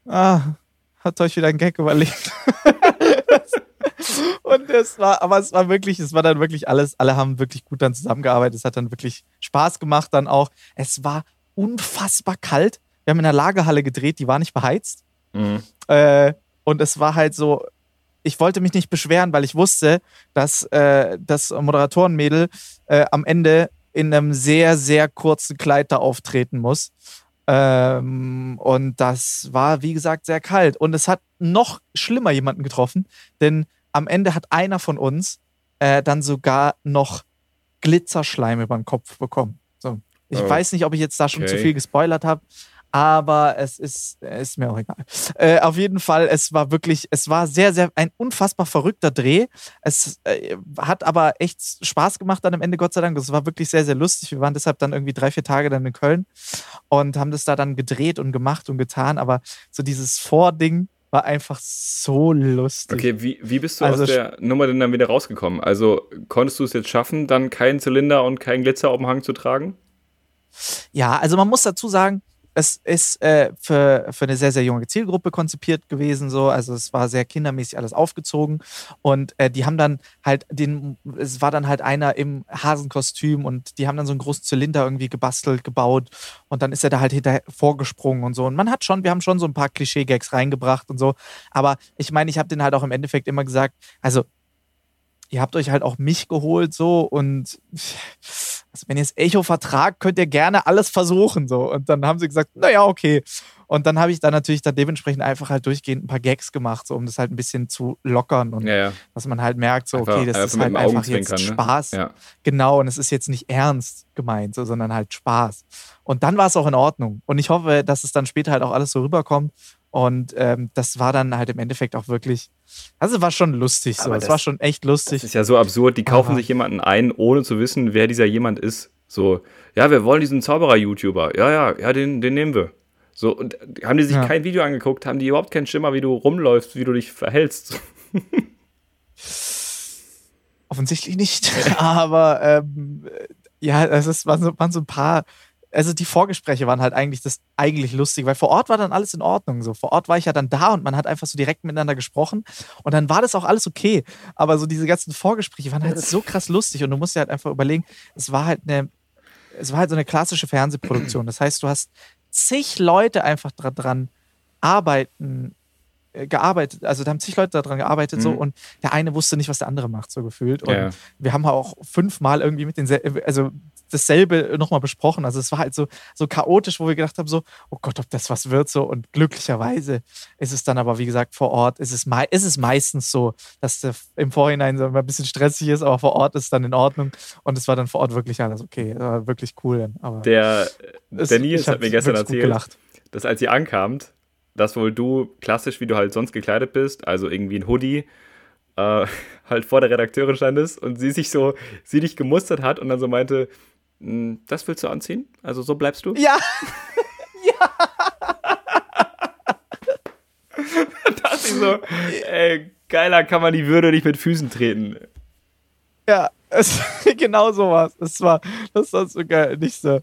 ah, hat euch wieder einen Gag überlegt. [LAUGHS] und es war, aber es war wirklich, es war dann wirklich alles, alle haben wirklich gut dann zusammengearbeitet, es hat dann wirklich Spaß gemacht dann auch. Es war unfassbar kalt. Wir haben in der Lagerhalle gedreht, die war nicht beheizt. Mhm. Äh, Und es war halt so, ich wollte mich nicht beschweren, weil ich wusste, dass äh, das Moderatorenmädel äh, am Ende in einem sehr, sehr kurzen Kleid da auftreten muss. Ähm, und das war, wie gesagt, sehr kalt. Und es hat noch schlimmer jemanden getroffen, denn am Ende hat einer von uns äh, dann sogar noch Glitzerschleim über den Kopf bekommen. So. Ich Oh. weiß nicht, ob ich jetzt da schon Okay. zu viel gespoilert habe, aber es ist, ist mir auch egal. Äh, auf jeden Fall, es war wirklich, es war sehr, sehr ein unfassbar verrückter Dreh. Es äh, hat aber echt Spaß gemacht dann am Ende, Gott sei Dank. Es war wirklich sehr, sehr lustig. Wir waren deshalb dann irgendwie drei, vier Tage dann in Köln und haben das da dann gedreht und gemacht und getan. Aber so dieses Vording war einfach so lustig. Okay, wie, wie bist du Also aus der Nummer denn dann wieder rausgekommen? Also konntest du es jetzt schaffen, dann keinen Zylinder und keinen Glitzer auf dem Hang zu tragen? Ja, also man muss dazu sagen, es ist äh, für, für eine sehr, sehr junge Zielgruppe konzipiert gewesen, so. Also es war sehr kindermäßig alles aufgezogen. Und äh, die haben dann halt den, es war dann halt einer im Hasenkostüm und die haben dann so einen großen Zylinder irgendwie gebastelt, gebaut. Und dann ist er da halt hinter vorgesprungen und so. Und man hat schon, wir haben schon so ein paar Klischee-Gags reingebracht und so. Aber ich meine, ich habe den halt auch im Endeffekt immer gesagt, also ihr habt euch halt auch mich geholt so und also wenn ihr das Echo vertragt, könnt ihr gerne alles versuchen so und dann haben sie gesagt, naja, okay. Und dann habe ich da natürlich dann dementsprechend einfach halt durchgehend ein paar Gags gemacht, so um das halt ein bisschen zu lockern und Ja, ja. dass man halt merkt, so Einfach- okay, das einfach ist halt einfach jetzt ne? Spaß. Ja. Genau, und es ist jetzt nicht ernst gemeint, so, sondern halt Spaß. Und dann war es auch in Ordnung. Und ich hoffe, dass es dann später halt auch alles so rüberkommt. Und ähm, das war dann halt im Endeffekt auch wirklich, also war schon lustig so. Aber Es das- war schon echt Das lustig. ist ja so absurd. Die kaufen Aber- sich jemanden ein, ohne zu wissen, wer dieser jemand ist. So, ja, wir wollen diesen Zauberer-YouTuber. Ja, ja, ja, den, den nehmen wir. So, und haben die sich Ja. kein Video angeguckt, haben die überhaupt keinen Schimmer, wie du rumläufst, wie du dich verhältst. [LAUGHS] Offensichtlich nicht. [LAUGHS] Aber ähm, ja, es ist, waren, so, waren so ein paar. Also die Vorgespräche waren halt eigentlich das eigentlich lustig, weil vor Ort war dann alles in Ordnung. So vor Ort war ich ja dann da und man hat einfach so direkt miteinander gesprochen und dann war das auch alles okay. Aber so diese ganzen Vorgespräche waren halt so krass lustig und du musst dir halt einfach überlegen, es war halt eine, es war halt so eine klassische Fernsehproduktion. Das heißt, du hast zig Leute einfach dran, dran arbeiten äh, gearbeitet, also da haben zig Leute daran gearbeitet so Mhm. und der eine wusste nicht, was der andere macht, so gefühlt. Und Ja. wir haben auch fünfmal irgendwie mit den, also dasselbe nochmal besprochen. Also es war halt so, so chaotisch, wo wir gedacht haben, so, oh Gott, ob das was wird so. Und glücklicherweise ist es dann aber, wie gesagt, vor Ort, ist es, mei ist es meistens so, dass der im Vorhinein so ein bisschen stressig ist, aber vor Ort ist es dann in Ordnung. Und es war dann vor Ort wirklich alles okay. War wirklich cool. Dann. Aber Der, es- der Nils hat mir gestern erzählt, gelacht. dass als ihr ankamt, dass wohl du klassisch, wie du halt sonst gekleidet bist, also irgendwie ein Hoodie, äh, [LAUGHS] halt vor der Redakteurin standest und sie sich so, sie dich gemustert hat und dann so meinte, "Mm, das willst du anziehen? Also so bleibst du? Ja, [LAUGHS] [LAUGHS] dachte ich so, ey, geiler kann man die Würde nicht mit Füßen treten. ja, [LAUGHS] es, genau sowas. Das war, das war sogar nicht so.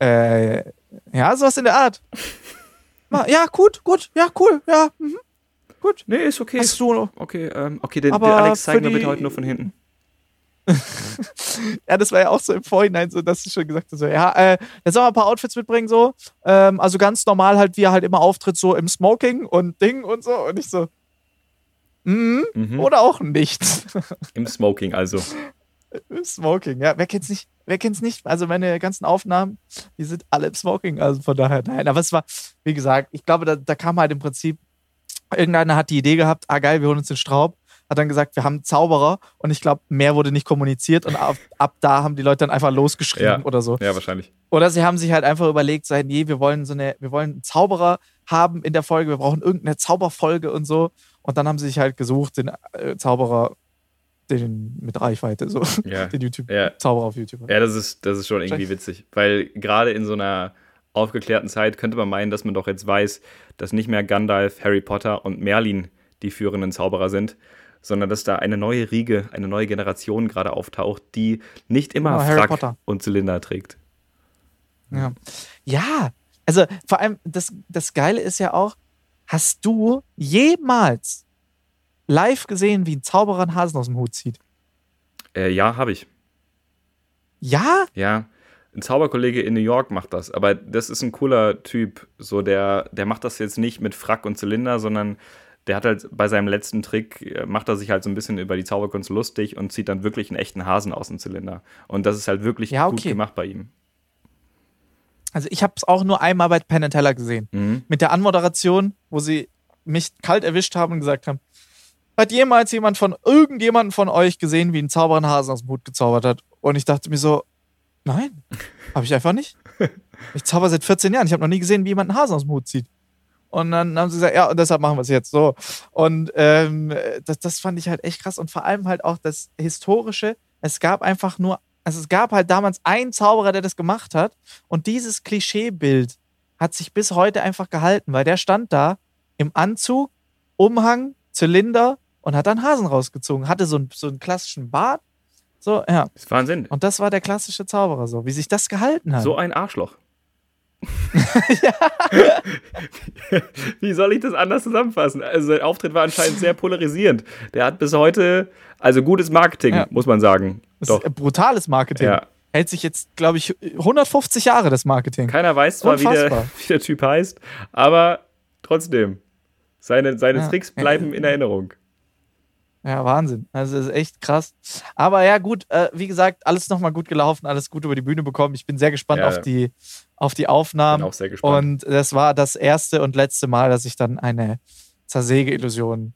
Äh, ja, sowas in der Art. Ja, gut, gut, ja, cool, ja, mhm. gut. Nee, ist okay. Hast du, Okay, ähm, okay, den, den Alex zeig für mir bitte heute nur von hinten. [LAUGHS] ja, das war ja auch so im Vorhinein so, dass ich schon gesagt habe, so, ja, äh, jetzt sollen wir ein paar Outfits mitbringen, so. Ähm, also ganz normal halt, wie er halt immer auftritt, so im Smoking und Ding und so. Und ich so, mhm, Mhm. oder auch nicht. [LAUGHS] Im Smoking also. Im Smoking, ja. Wer kennt's nicht? Wer kennt's nicht? Also meine ganzen Aufnahmen, die sind alle im Smoking. Also von daher, nein. Aber es war, wie gesagt, ich glaube, da, da kam halt im Prinzip, irgendeiner hat die Idee gehabt, ah geil, wir holen uns den Straub. Hat dann gesagt, wir haben einen Zauberer und ich glaube, mehr wurde nicht kommuniziert und ab, ab da haben die Leute dann einfach losgeschrieben Ja. oder so. Ja, wahrscheinlich. Oder sie haben sich halt einfach überlegt, so, nee, wir wollen so eine, wir wollen einen Zauberer haben in der Folge, wir brauchen irgendeine Zauberfolge und so. Und dann haben sie sich halt gesucht, den äh, Zauberer, den mit Reichweite, so, Ja. [LAUGHS] den YouTube, Ja. Zauberer auf YouTube. Ja, das ist, das ist schon irgendwie witzig. Weil gerade in so einer aufgeklärten Zeit könnte man meinen, dass man doch jetzt weiß, dass nicht mehr Gandalf, Harry Potter und Merlin die führenden Zauberer sind, sondern dass da eine neue Riege, eine neue Generation gerade auftaucht, die nicht immer Oh, Frack und Zylinder trägt. Ja. ja, also vor allem, das, das Geile ist ja auch, hast du jemals live gesehen, wie ein Zauberer einen Hasen aus dem Hut zieht? Äh, ja, habe ich. Ja? Ja, ein Zauberkollege in New York macht das, aber das ist ein cooler Typ. So, der, der macht das jetzt nicht mit Frack und Zylinder, sondern der hat halt bei seinem letzten Trick, äh, macht er sich halt so ein bisschen über die Zauberkunst lustig und zieht dann wirklich einen echten Hasen aus dem Zylinder. Und das ist halt wirklich Ja, gut okay. gemacht bei ihm. Also ich habe es auch nur einmal bei Penn Teller gesehen. Mhm. Mit der Anmoderation, wo sie mich kalt erwischt haben und gesagt haben, hat jemals jemand von irgendjemandem von euch gesehen, wie ein Zauberer einen Hasen aus dem Hut gezaubert hat? Und ich dachte mir so, nein, habe ich einfach nicht. [LAUGHS] Ich zauber seit 14 Jahren. Ich habe noch nie gesehen, wie jemand einen Hasen aus dem Hut zieht. Und dann haben sie gesagt, ja, und deshalb machen wir es jetzt so. Und ähm, das, das fand ich halt echt krass. Und vor allem halt auch das Historische. Es gab einfach nur, also es gab halt damals einen Zauberer, der das gemacht hat. Und dieses Klischeebild hat sich bis heute einfach gehalten, weil der stand da im Anzug, Umhang, Zylinder und hat dann Hasen rausgezogen. Hatte so, einen- so einen klassischen Bart. So, ja. Das ist Wahnsinn. Und das war der klassische Zauberer, so, wie sich das gehalten hat. So ein Arschloch. [LAUGHS] Wie soll ich das anders zusammenfassen? Also sein Auftritt war anscheinend sehr polarisierend. Der hat bis heute, also gutes Marketing, Ja. muss man sagen. das Doch. ist brutales Marketing. Ja. Hält sich jetzt, glaube ich, 150 Jahre das Marketing. Keiner weiß zwar, wie der, [LAUGHS] wie der Typ heißt, aber trotzdem. Seine, seine Ja. Tricks bleiben in Erinnerung. Ja, Wahnsinn. Also ist echt krass. Aber ja, gut, äh, wie gesagt, alles nochmal gut gelaufen, alles gut über die Bühne bekommen. Ich bin sehr gespannt Ja. auf, die, auf die Bin Aufnahmen. auch sehr gespannt. Und das war das erste und letzte Mal, dass ich dann eine Zersäge-Illusion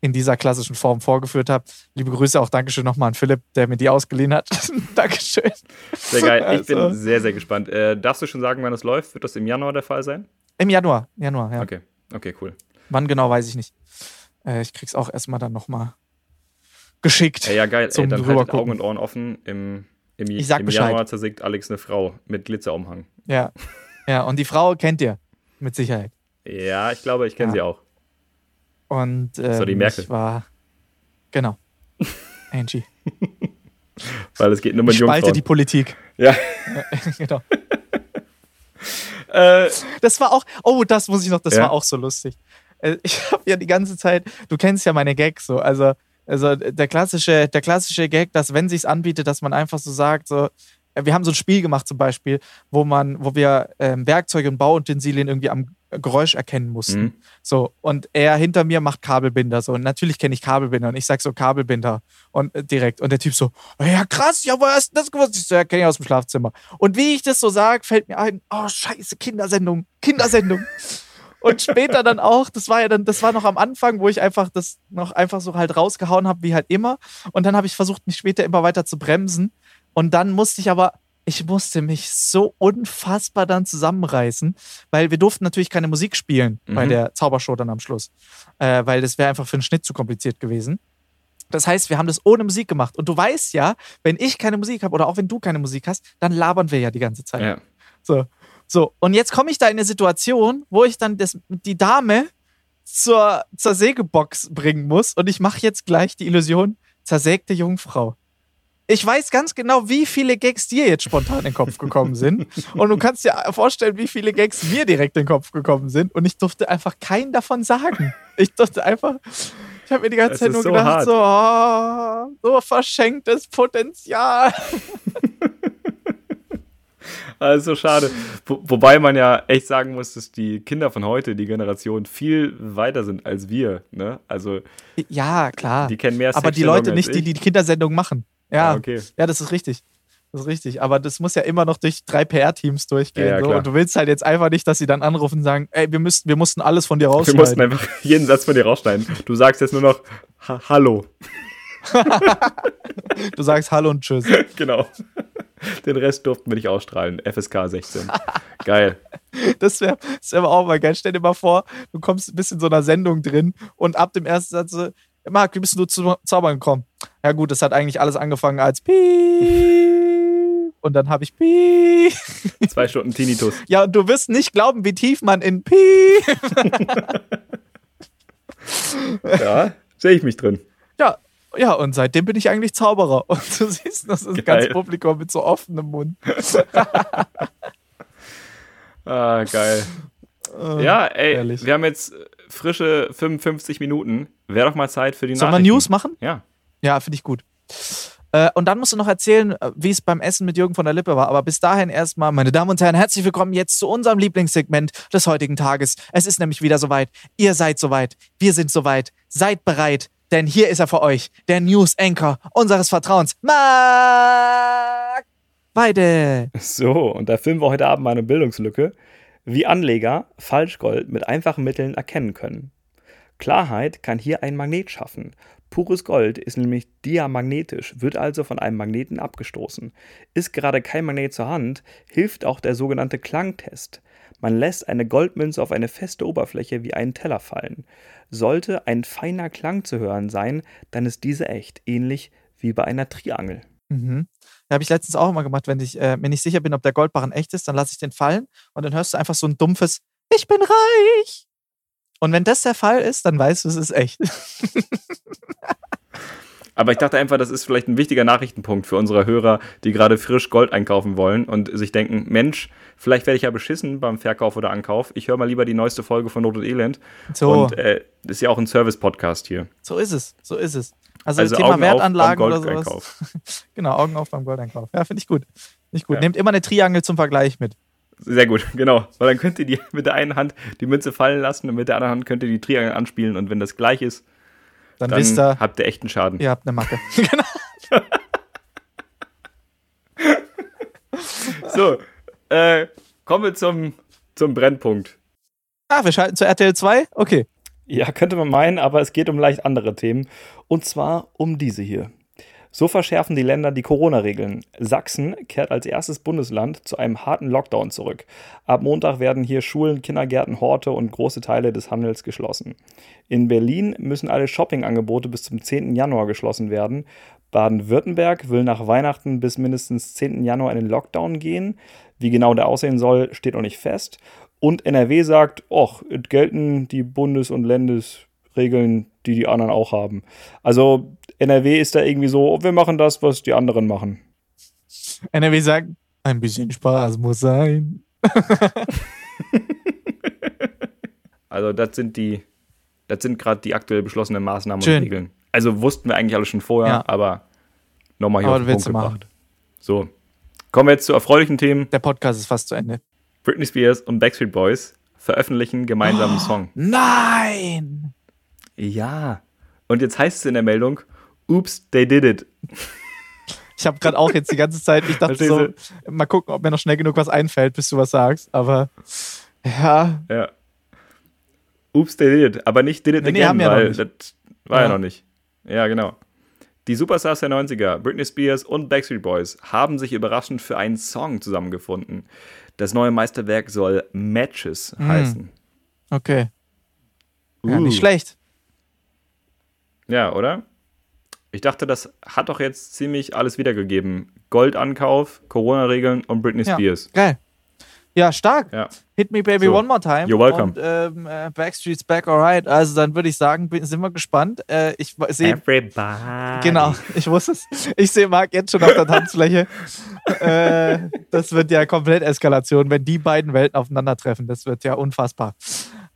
in dieser klassischen Form vorgeführt habe. Liebe Grüße auch Dankeschön nochmal an Philipp, der mir die ausgeliehen hat. [LAUGHS] Dankeschön. Sehr geil. Ich bin Also- sehr, sehr gespannt. Äh, darfst du schon sagen, wann es läuft? Wird das im Januar der Fall sein? Im Januar. Januar, ja. Okay. Okay, cool. Wann genau, weiß ich nicht. Äh, ich krieg's auch erstmal dann nochmal geschickt. Ja, ja geil. Zum Ey, dann haltet Augen und Ohren offen. Im, im, Ich sag im Bescheid. Januar zersägt Alex eine Frau mit Glitzerumhang. Ja. Ja, und die Frau kennt ihr. Mit Sicherheit. Ja, ich glaube, ich kenne Ja. sie auch. Und ähm, So, die Merkel. ich war. Genau. [LAUGHS] Angie. Weil es geht nur mit Ich spalte Jungfrauen. die Politik. [LAUGHS] ja. [LAUGHS] genau. Äh, Das war auch, oh, das muss ich noch, das Ja. war auch so lustig. Äh, Ich habe ja die ganze Zeit, du kennst ja meine Gags so, also, also der klassische, der klassische Gag, dass wenn sich's anbietet, dass man einfach so sagt, so, äh, wir haben so ein Spiel gemacht zum Beispiel, wo man, wo wir ähm, Werkzeuge und Bauutensilien irgendwie am Geräusch erkennen mussten. Mhm. So, und er hinter mir macht Kabelbinder. So, und natürlich kenne ich Kabelbinder und ich sag so Kabelbinder und äh, direkt. Und der Typ so, ja krass, ja, woher hast du das gewusst? Ich so, ja, kenne ich aus dem Schlafzimmer. Und wie ich das so sage, fällt mir ein, oh scheiße, Kindersendung, Kindersendung. [LAUGHS] und später dann auch, das war ja dann, das war noch am Anfang, wo ich einfach das noch einfach so halt rausgehauen habe, wie halt immer. Und dann habe ich versucht, mich später immer weiter zu bremsen. Und dann musste ich aber, ich musste mich so unfassbar dann zusammenreißen, weil wir durften natürlich keine Musik spielen bei Mhm. der Zaubershow dann am Schluss, äh, weil das wäre einfach für den Schnitt zu kompliziert gewesen. Das heißt, wir haben das ohne Musik gemacht. Und du weißt ja, wenn ich keine Musik habe oder auch wenn du keine Musik hast, dann labern wir ja die ganze Zeit. ja. So, so. und jetzt komme ich da in eine Situation, wo ich dann das, die Dame zur, zur Sägebox bringen muss und ich mache jetzt gleich die Illusion zersägte Jungfrau. Ich weiß ganz genau, wie viele Gags dir jetzt spontan in den Kopf gekommen sind. Und du kannst dir vorstellen, wie viele Gags mir direkt in den Kopf gekommen sind. Und ich durfte einfach keinen davon sagen. Ich durfte einfach. Ich habe mir die ganze Es Zeit nur so gedacht, hart. so, oh, so verschenktes Potenzial. [LAUGHS] Also schade. Wo, wobei man ja echt sagen muss, dass die Kinder von heute, die Generation, viel weiter sind als wir. Ne? Also Ja, klar. die kennen mehr aber die Leute nicht, die die Kindersendung machen. Ja, Ah, okay. ja, das ist richtig. Das ist richtig. Aber das muss ja immer noch durch drei PR-Teams durchgehen. Ja, ja, so. Und du willst halt jetzt einfach nicht, dass sie dann anrufen und sagen, ey, wir, müssten, wir mussten alles von dir Wir mussten rausschneiden. einfach jeden Satz von dir rausschneiden. Du sagst jetzt nur noch ha Hallo. [LAUGHS] Du sagst Hallo und Tschüss. [LAUGHS] Genau. [LAUGHS] Den Rest durften wir nicht ausstrahlen. FSK 16. [LAUGHS] Geil. Das wäre wär aber auch mal geil. Stell dir mal vor, du kommst ein bisschen in so einer Sendung drin und ab dem ersten Satz so, Marc, wie bist du zu Zaubern gekommen? Ja gut, das hat eigentlich alles angefangen als Piep. Und dann habe ich Piep. [LAUGHS] Zwei Stunden Tinnitus. Ja, und du wirst nicht glauben, wie tief man in Piep. Ja, sehe ich mich drin. Ja, ja, und seitdem bin ich eigentlich Zauberer. [LAUGHS] Und du siehst das, das Geil. ganze Publikum mit so offenem Mund. [LAUGHS] Ah, geil. Ja, ey, Ehrlich. wir haben jetzt frische 55 Minuten. Wäre doch mal Zeit für die Sollen wir Nachrichten. News machen? Ja. Ja, finde ich gut. Äh, und dann musst du noch erzählen, äh, wie es beim Essen mit Jürgen von der Lippe war. Aber bis dahin erstmal, meine Damen und Herren, herzlich willkommen jetzt zu unserem Lieblingssegment des heutigen Tages. Es ist nämlich wieder soweit. Ihr seid soweit. Wir sind soweit. Seid bereit. Denn hier ist er für euch, der News Anchor unseres Vertrauens, Marc Weide. So, und da filmen wir heute Abend mal eine Bildungslücke, wie Anleger Falschgold mit einfachen Mitteln erkennen können. Klarheit kann hier ein Magnet schaffen. Pures Gold ist nämlich diamagnetisch, wird also von einem Magneten abgestoßen. Ist gerade kein Magnet zur Hand, hilft auch der sogenannte Klangtest. Man lässt eine Goldmünze auf eine feste Oberfläche wie einen Teller fallen. Sollte ein feiner Klang zu hören sein, dann ist diese echt, ähnlich wie bei einer Triangel. Mhm. Da habe ich letztens auch immer gemacht, wenn ich äh, mir nicht sicher bin, ob der Goldbarren echt ist, dann lasse ich den fallen und dann hörst du einfach so ein dumpfes Ich bin reich. Und wenn das der Fall ist, dann weißt du, es ist echt. Aber ich dachte einfach, das ist vielleicht ein wichtiger Nachrichtenpunkt für unsere Hörer, die gerade frisch Gold einkaufen wollen und sich denken, Mensch, vielleicht werde ich ja beschissen beim Verkauf oder Ankauf. Ich höre mal lieber die neueste Folge von Not und Elend. So. Und äh, das ist ja auch ein Service-Podcast hier. So ist es, so ist es. Also, Also das Thema Augen Wertanlagen oder sowas. [LAUGHS] Genau, Augen auf beim Goldeinkauf. Ja, finde ich gut. Ich gut. Ja. Nehmt immer eine Triangel zum Vergleich mit. Sehr gut, [LAUGHS] genau. Weil dann könnt ihr die, [LAUGHS] mit der einen Hand die Münze fallen lassen und mit der anderen Hand könnt ihr die Triangel anspielen und wenn das gleich ist, Dann, dann wisst ihr, habt ihr echten Schaden. ihr habt eine Macke. [LAUGHS] genau. So, äh, kommen wir zum, zum Brennpunkt. Ah, wir schalten zu RTL 2? Okay. Ja, könnte man meinen, aber es geht um leicht andere Themen. Und zwar um diese hier. So verschärfen die Länder die Corona-Regeln. Sachsen kehrt als erstes Bundesland zu einem harten Lockdown zurück. Ab Montag werden hier Schulen, Kindergärten, Horte und große Teile des Handels geschlossen. In Berlin müssen alle Shoppingangebote bis zum 10. Januar geschlossen werden. Baden-Württemberg will nach Weihnachten bis mindestens 10. Januar in den Lockdown gehen. Wie genau der aussehen soll, steht noch nicht fest. Und NRW sagt, och, es gelten die Bundes- und Landesregeln, die die anderen auch haben. Also NRW ist da irgendwie so, wir machen das, was die anderen machen. NRW sagt, ein bisschen Spaß muss sein. [LAUGHS] Also das sind die, das sind gerade die aktuell beschlossenen Maßnahmen Schön. und Regeln. Also wussten wir eigentlich alle schon vorher, Ja. aber nochmal hier Aber auf den Punkt machen. gebracht. So, kommen wir jetzt zu erfreulichen Themen. Der Podcast ist fast zu Ende. Britney Spears und Backstreet Boys veröffentlichen gemeinsamen Oh. Song. Nein! Ja. Und jetzt heißt es in der Meldung, oops, they did it. Ich habe gerade auch jetzt die ganze Zeit, ich dachte so, mal gucken, ob mir noch schnell genug was einfällt, bis du was sagst. Aber ja, Ja. Oops, they did it. Aber nicht did it Nee, nee, again, ja weil nicht. das war ja. Ja. noch nicht. Ja, genau. Die Superstars der 90er, Britney Spears und Backstreet Boys, haben sich überraschend für einen Song zusammengefunden. Das neue Meisterwerk soll Matches heißen. okay. Ja, Uh. nicht schlecht. Ja, oder? Ich dachte, das hat doch jetzt ziemlich alles wiedergegeben. Goldankauf, Corona-Regeln und Britney Ja. Spears. Geil. Ja, stark. Ja. Hit me baby So. one more time. You're welcome. Und ähm, äh, Backstreet's back, alright. Also dann würde ich sagen, bin, sind wir gespannt. Äh, ich sehe Everybody. Genau, ich wusste es. Ich sehe Marc jetzt schon auf der Tanzfläche. [LAUGHS] äh, das wird ja komplett Eskalation, wenn die beiden Welten aufeinandertreffen. Das wird ja unfassbar.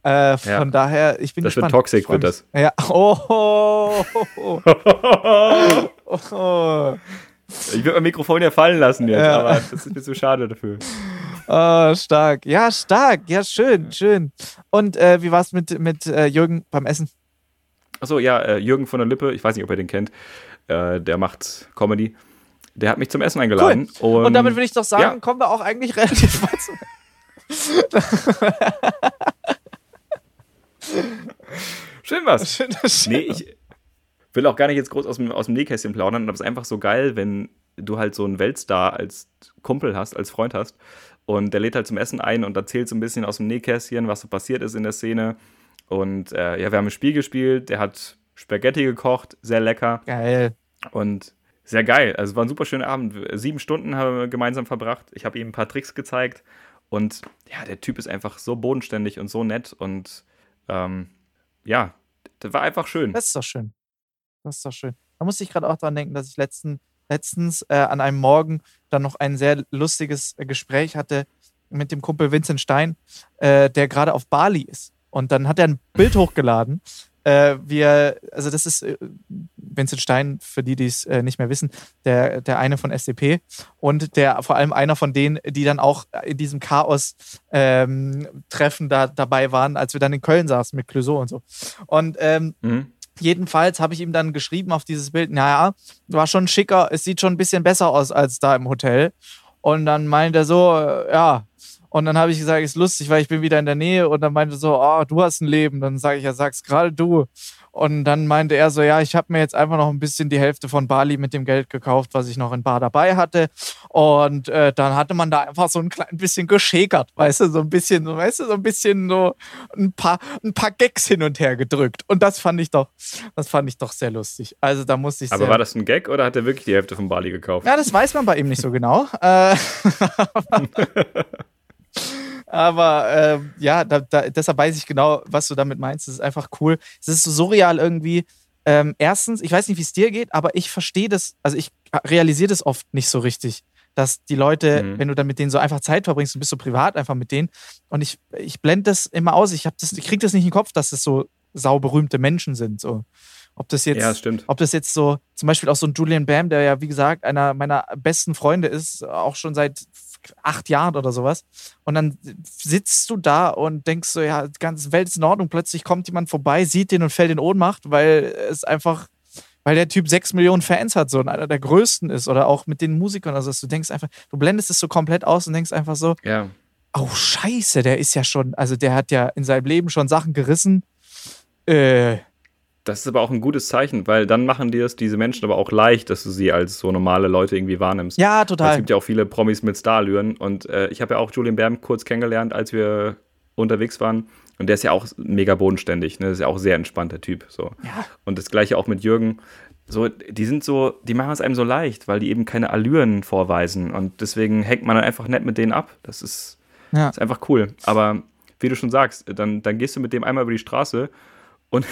Äh, von Ja. daher, ich bin Das wird gespannt. toxic, Ich freu wird das. Ja. [LAUGHS] Oh, oh, oh, oh, oh. Ich würde mein Mikrofon ja fallen lassen jetzt, Ja. aber das ist mir zu schade dafür. oh, [LAUGHS] stark. Ja, stark. Ja, schön, schön. Und äh, wie war es mit, mit äh, Jürgen beim Essen? Achso, ja, äh, Jürgen von der Lippe, ich weiß nicht, ob ihr den kennt, äh, der macht Comedy. Der hat mich zum Essen eingeladen. Und, Und damit würde ich doch sagen, ja. kommen wir auch eigentlich relativ weit zu. [LAUGHS] [LAUGHS] Schön was. Schön, das Nee, ich will auch gar nicht jetzt groß aus dem, aus dem Nähkästchen plaudern, aber es ist einfach so geil, wenn du halt so einen Weltstar als Kumpel hast, als Freund hast und der lädt halt zum Essen ein und erzählt so ein bisschen aus dem Nähkästchen, was so passiert ist in der Szene. Und äh, ja, wir haben ein Spiel gespielt, der hat Spaghetti gekocht, sehr lecker Geil. und sehr geil. Also es war ein super schöner Abend. Sieben Stunden haben wir gemeinsam verbracht. Ich habe ihm ein paar Tricks gezeigt und ja, der Typ ist einfach so bodenständig und so nett und ähm, ja, das war einfach schön. Das ist doch schön. Das ist doch schön. Da musste ich gerade auch dran denken, dass ich letzten, letztens äh, an einem Morgen dann noch ein sehr lustiges äh, Gespräch hatte mit dem Kumpel Vincent Stein, äh, der gerade auf Bali ist. Und dann hat er ein Bild hochgeladen Äh, wir, also das ist äh, Vincent Stein, für die, die es äh, nicht mehr wissen, der, der eine von SDP und der vor allem einer von denen, die dann auch in diesem Chaos-Treffen ähm, da dabei waren, als wir dann in Köln saßen mit Clouseau und so. Und ähm, mhm. Jedenfalls habe ich ihm dann geschrieben auf dieses Bild, naja, war schon schicker, es sieht schon ein bisschen besser aus als da im Hotel. Und dann meint er so, äh, ja, und dann habe ich gesagt, ist lustig, weil ich bin wieder in der Nähe. Und dann meinte er so, oh, du hast ein Leben. Dann sage ich, ja, sag's gerade du. Und dann meinte er so, ja, ich habe mir jetzt einfach noch ein bisschen die Hälfte von Bali mit dem Geld gekauft, was ich noch in Bar dabei hatte. Und äh, dann hatte man da einfach so ein klein bisschen geschäkert, weißt du, so ein bisschen, so, weißt du, so ein bisschen so ein paar, ein paar Gags hin und her gedrückt. Und das fand ich doch, das fand ich doch sehr lustig. Also da musste ich Aber war das ein Gag oder hat er wirklich die Hälfte von Bali gekauft? Ja, das weiß man bei ihm nicht so genau. [LAUGHS] [LAUGHS] Aber äh, ja, da, da, deshalb weiß ich genau, was du damit meinst. Es ist einfach cool. Es ist so surreal irgendwie. Ähm, erstens, ich weiß nicht, wie es dir geht, aber ich verstehe das, also ich realisiere das oft nicht so richtig, dass die Leute, mhm. wenn du dann mit denen so einfach Zeit verbringst, du bist so privat einfach mit denen und ich, ich blende das immer aus. Ich, ich kriege das nicht in den Kopf, dass das so sauberühmte Menschen sind. So. Ob das jetzt, ja, stimmt. ob das jetzt so, zum Beispiel auch so ein Julian Bam, der ja, wie gesagt, einer meiner besten Freunde ist, auch schon seit acht Jahren oder sowas. Und dann sitzt du da und denkst so, ja, die ganze Welt ist in Ordnung. Plötzlich kommt jemand vorbei, sieht den und fällt in Ohnmacht, weil es einfach, weil der Typ sechs Millionen Fans hat so und einer der größten ist. Oder auch mit den Musikern. Also du denkst einfach, du blendest es so komplett aus und denkst einfach so, ja. oh Scheiße, der ist ja schon, also der hat ja in seinem Leben schon Sachen gerissen. Äh, das ist aber auch ein gutes Zeichen, weil dann machen dir es diese Menschen aber auch leicht, dass du sie als so normale Leute irgendwie wahrnimmst. Ja, total. Weil es gibt ja auch viele Promis mit Starlüren und äh, ich habe ja auch Julian Bam kurz kennengelernt, als wir unterwegs waren. Und der ist ja auch mega bodenständig, ne? Das ist ja auch sehr entspannter Typ. So. Ja. Und das gleiche auch mit Jürgen. So, die sind so, die machen es einem so leicht, weil die eben keine Allüren vorweisen. Und deswegen hängt man dann einfach nett mit denen ab. Das ist, ja. ist einfach cool. Aber wie du schon sagst, dann, dann gehst du mit dem einmal über die Straße und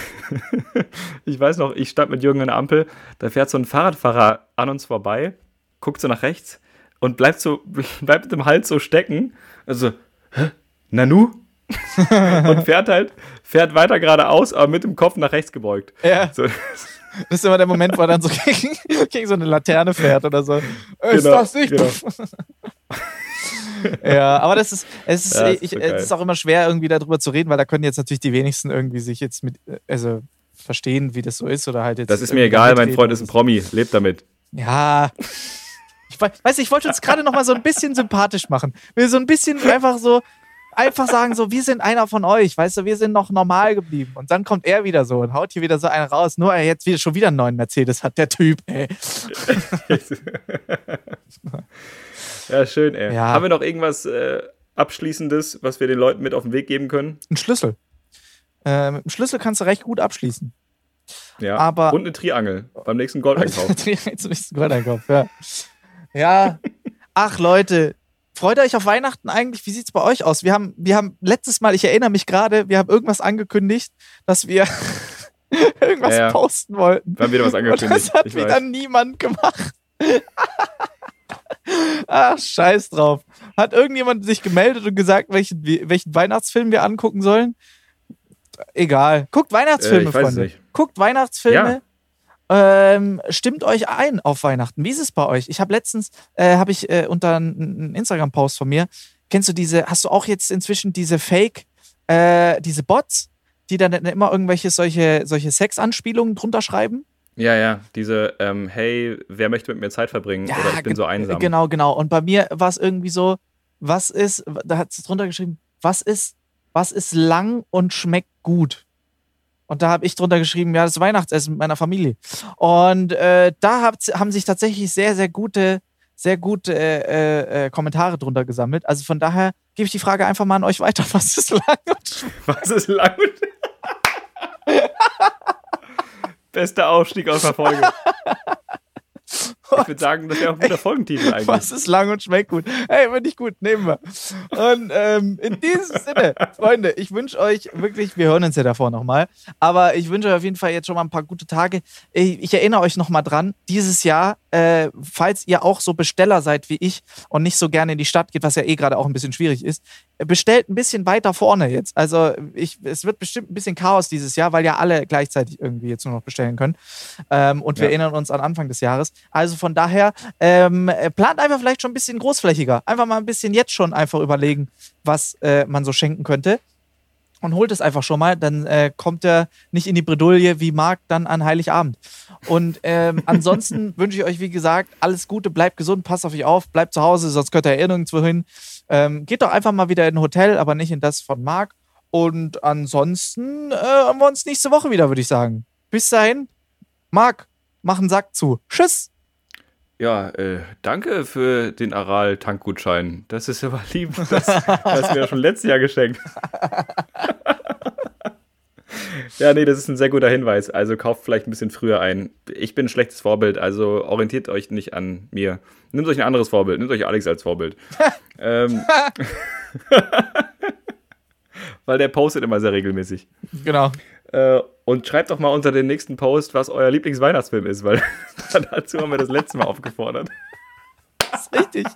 [LAUGHS] ich weiß noch, ich stand mit Jürgen an der Ampel, da fährt so ein Fahrradfahrer an uns vorbei, guckt so nach rechts und bleibt so, [LAUGHS] bleibt mit dem Hals so stecken. Also, hä? Nanu? [LAUGHS] und fährt halt, fährt weiter geradeaus, aber mit dem Kopf nach rechts gebeugt. Ja. So. Das ist immer der Moment, wo er dann so gegen, gegen so eine Laterne fährt oder so. Ist genau, das nicht? Genau. [LAUGHS] ja, aber das ist, es ist, ja, ist ich, es ist auch immer schwer, irgendwie darüber zu reden, weil da können jetzt natürlich die wenigsten irgendwie sich jetzt mit, also verstehen, wie das so ist oder halt jetzt. Das ist mir egal, mein Freund ist ein Promi, lebt damit. Ja. Ich weiß, ich wollte uns gerade noch mal so ein bisschen sympathisch machen. Wir so ein bisschen einfach so, einfach sagen so, wir sind einer von euch, weißt du, wir sind noch normal geblieben. Und dann kommt er wieder so und haut hier wieder so einen raus, nur er jetzt wieder schon wieder einen neuen Mercedes hat, der Typ, ey. [LAUGHS] [LAUGHS] Ja, schön, ey. Ja. Haben wir noch irgendwas äh, Abschließendes, was wir den Leuten mit auf den Weg geben können? Ein Schlüssel. Äh, mit dem Schlüssel kannst du recht gut abschließen. Ja, aber und eine Triangel beim nächsten Goldeinkauf. [LAUGHS] Triangel zum nächsten Goldeinkauf, ja. ja, ach Leute, freut euch auf Weihnachten eigentlich? Wie sieht es bei euch aus? Wir haben, wir haben letztes Mal, ich erinnere mich gerade, wir haben irgendwas angekündigt, dass wir [LAUGHS] irgendwas ja, ja. posten wollten. Wir haben wieder was angekündigt. Und das hat wieder niemand gemacht. [LAUGHS] Ach, scheiß drauf. Hat irgendjemand sich gemeldet und gesagt, welchen, welchen Weihnachtsfilm wir angucken sollen? Egal. Guckt Weihnachtsfilme, äh, Freunde. Guckt Weihnachtsfilme. Ja. Ähm, stimmt euch ein auf Weihnachten. Wie ist es bei euch? Ich habe letztens, äh, habe ich äh, unter einem Instagram-Post von mir, kennst du diese, hast du auch jetzt inzwischen diese Fake, äh, diese Bots, die dann immer irgendwelche solche, solche Sex-Anspielungen drunter schreiben? Ja, ja, diese, ähm, hey, wer möchte mit mir Zeit verbringen? Ja, oder ich bin so einsam. Genau, genau. Und bei mir war es irgendwie so, was ist, da hat es drunter geschrieben, was ist, was ist lang und schmeckt gut? Und da habe ich drunter geschrieben, ja, das Weihnachtsessen mit meiner Familie. Und äh, da hab, haben sich tatsächlich sehr, sehr gute, sehr gute äh, äh, Kommentare drunter gesammelt. Also von daher gebe ich die Frage einfach mal an euch weiter. [LAUGHS] Was ist lang und schmeckt? Was ist lang und Bester Aufstieg aus der Folge. [LAUGHS] Ich würde sagen, das wäre auch ein guter Folgentitel eigentlich. Was ist lang und schmeckt gut? Hey, finde ich gut, nehmen wir. Und ähm, in diesem Sinne, Freunde, ich wünsche euch wirklich, wir hören uns ja davor nochmal, aber ich wünsche euch auf jeden Fall jetzt schon mal ein paar gute Tage. Ich, ich erinnere euch nochmal dran, dieses Jahr äh, falls ihr auch so Besteller seid wie ich und nicht so gerne in die Stadt geht, was ja eh gerade auch ein bisschen schwierig ist, bestellt ein bisschen weiter vorne jetzt. Also ich, es wird bestimmt ein bisschen Chaos dieses Jahr, weil ja alle gleichzeitig irgendwie jetzt nur noch bestellen können. Ähm, und wir Ja. erinnern uns an Anfang des Jahres. Also von daher ähm, äh, plant einfach vielleicht schon ein bisschen großflächiger. Einfach mal ein bisschen jetzt schon einfach überlegen, was äh, man so schenken könnte. Und holt es einfach schon mal, dann äh, kommt er nicht in die Bredouille wie Marc dann an Heiligabend. Und ähm, [LAUGHS] ansonsten wünsche ich euch, wie gesagt, alles Gute, bleibt gesund, passt auf euch auf, bleibt zu Hause, sonst könnt ihr ja nirgendwo hin. Ähm, geht doch einfach mal wieder in ein Hotel, aber nicht in das von Marc. Und ansonsten äh, haben wir uns nächste Woche wieder, würde ich sagen. Bis dahin, Marc, mach einen Sack zu. Tschüss. Ja, äh, danke für den Aral-Tankgutschein. Das ist aber lieb. Das hast du mir ja schon letztes Jahr geschenkt. [LAUGHS] ja, nee, das ist ein sehr guter Hinweis. Also kauft vielleicht ein bisschen früher ein. Ich bin ein schlechtes Vorbild, also orientiert euch nicht an mir. Nehmt euch ein anderes Vorbild. Nehmt euch Alex als Vorbild. [LAUGHS] ähm, [LAUGHS] weil der postet immer sehr regelmäßig. Genau. Äh, und schreibt doch mal unter den nächsten Post, was euer Lieblingsweihnachtsfilm ist, weil [LAUGHS] dazu haben wir das letzte Mal aufgefordert. Das ist richtig.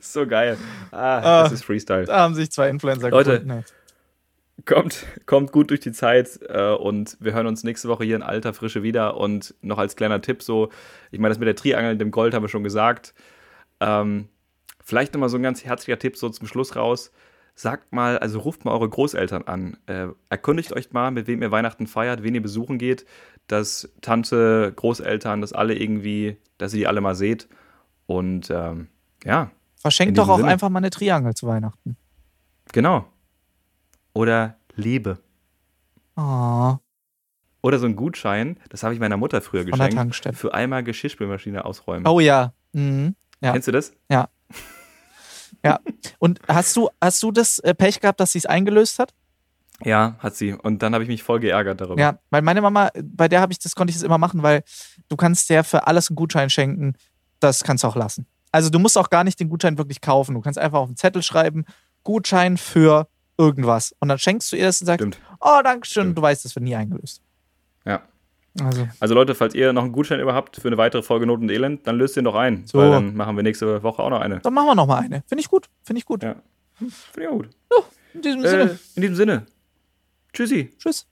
So geil. Ah, Ah. das ist Freestyle. Da haben sich zwei Influencer Leute. gefunden. Kommt, kommt gut durch die Zeit äh, und wir hören uns nächste Woche hier in alter Frische wieder. Und noch als kleiner Tipp so, ich meine, das mit der Triangel und dem Gold haben wir schon gesagt. Ähm, vielleicht nochmal so ein ganz herzlicher Tipp so zum Schluss raus. Sagt mal, also ruft mal eure Großeltern an. Äh, erkundigt euch mal, mit wem ihr Weihnachten feiert, wen ihr besuchen geht, dass Tante, Großeltern, dass alle irgendwie, dass ihr die alle mal seht. Und ähm, ja, Verschenkt doch auch Sinne. einfach mal eine Triangel zu Weihnachten. genau. Oder Liebe. Oh, Oder so ein Gutschein, das habe ich meiner Mutter früher von geschenkt, für einmal Geschirrspülmaschine ausräumen. Oh ja. Mhm. ja. Kennst du das? [LAUGHS] Und hast du, hast du das äh, Pech gehabt, dass sie es eingelöst hat? Ja, hat sie. Und dann habe ich mich voll geärgert darüber. Ja, weil meine Mama, bei der habe ich das, konnte ich das immer machen, weil du kannst der für alles einen Gutschein schenken. Das kannst du auch lassen. Also du musst auch gar nicht den Gutschein wirklich kaufen. Du kannst einfach auf einen Zettel schreiben, Gutschein für irgendwas. Und dann schenkst du ihr das und sagst, Stimmt. oh, danke schön, Stimmt. du weißt, das wird nie eingelöst. Ja. Also, Also Leute, falls ihr noch einen Gutschein überhaupt für eine weitere Folge Not und Elend, dann löst den doch ein. So. Weil dann machen wir nächste Woche auch noch eine. dann machen wir noch mal eine. Finde ich gut. Finde ich gut. Ja. Finde ich auch gut. In diesem Äh, Sinne. in diesem Sinne. Tschüssi. Tschüss.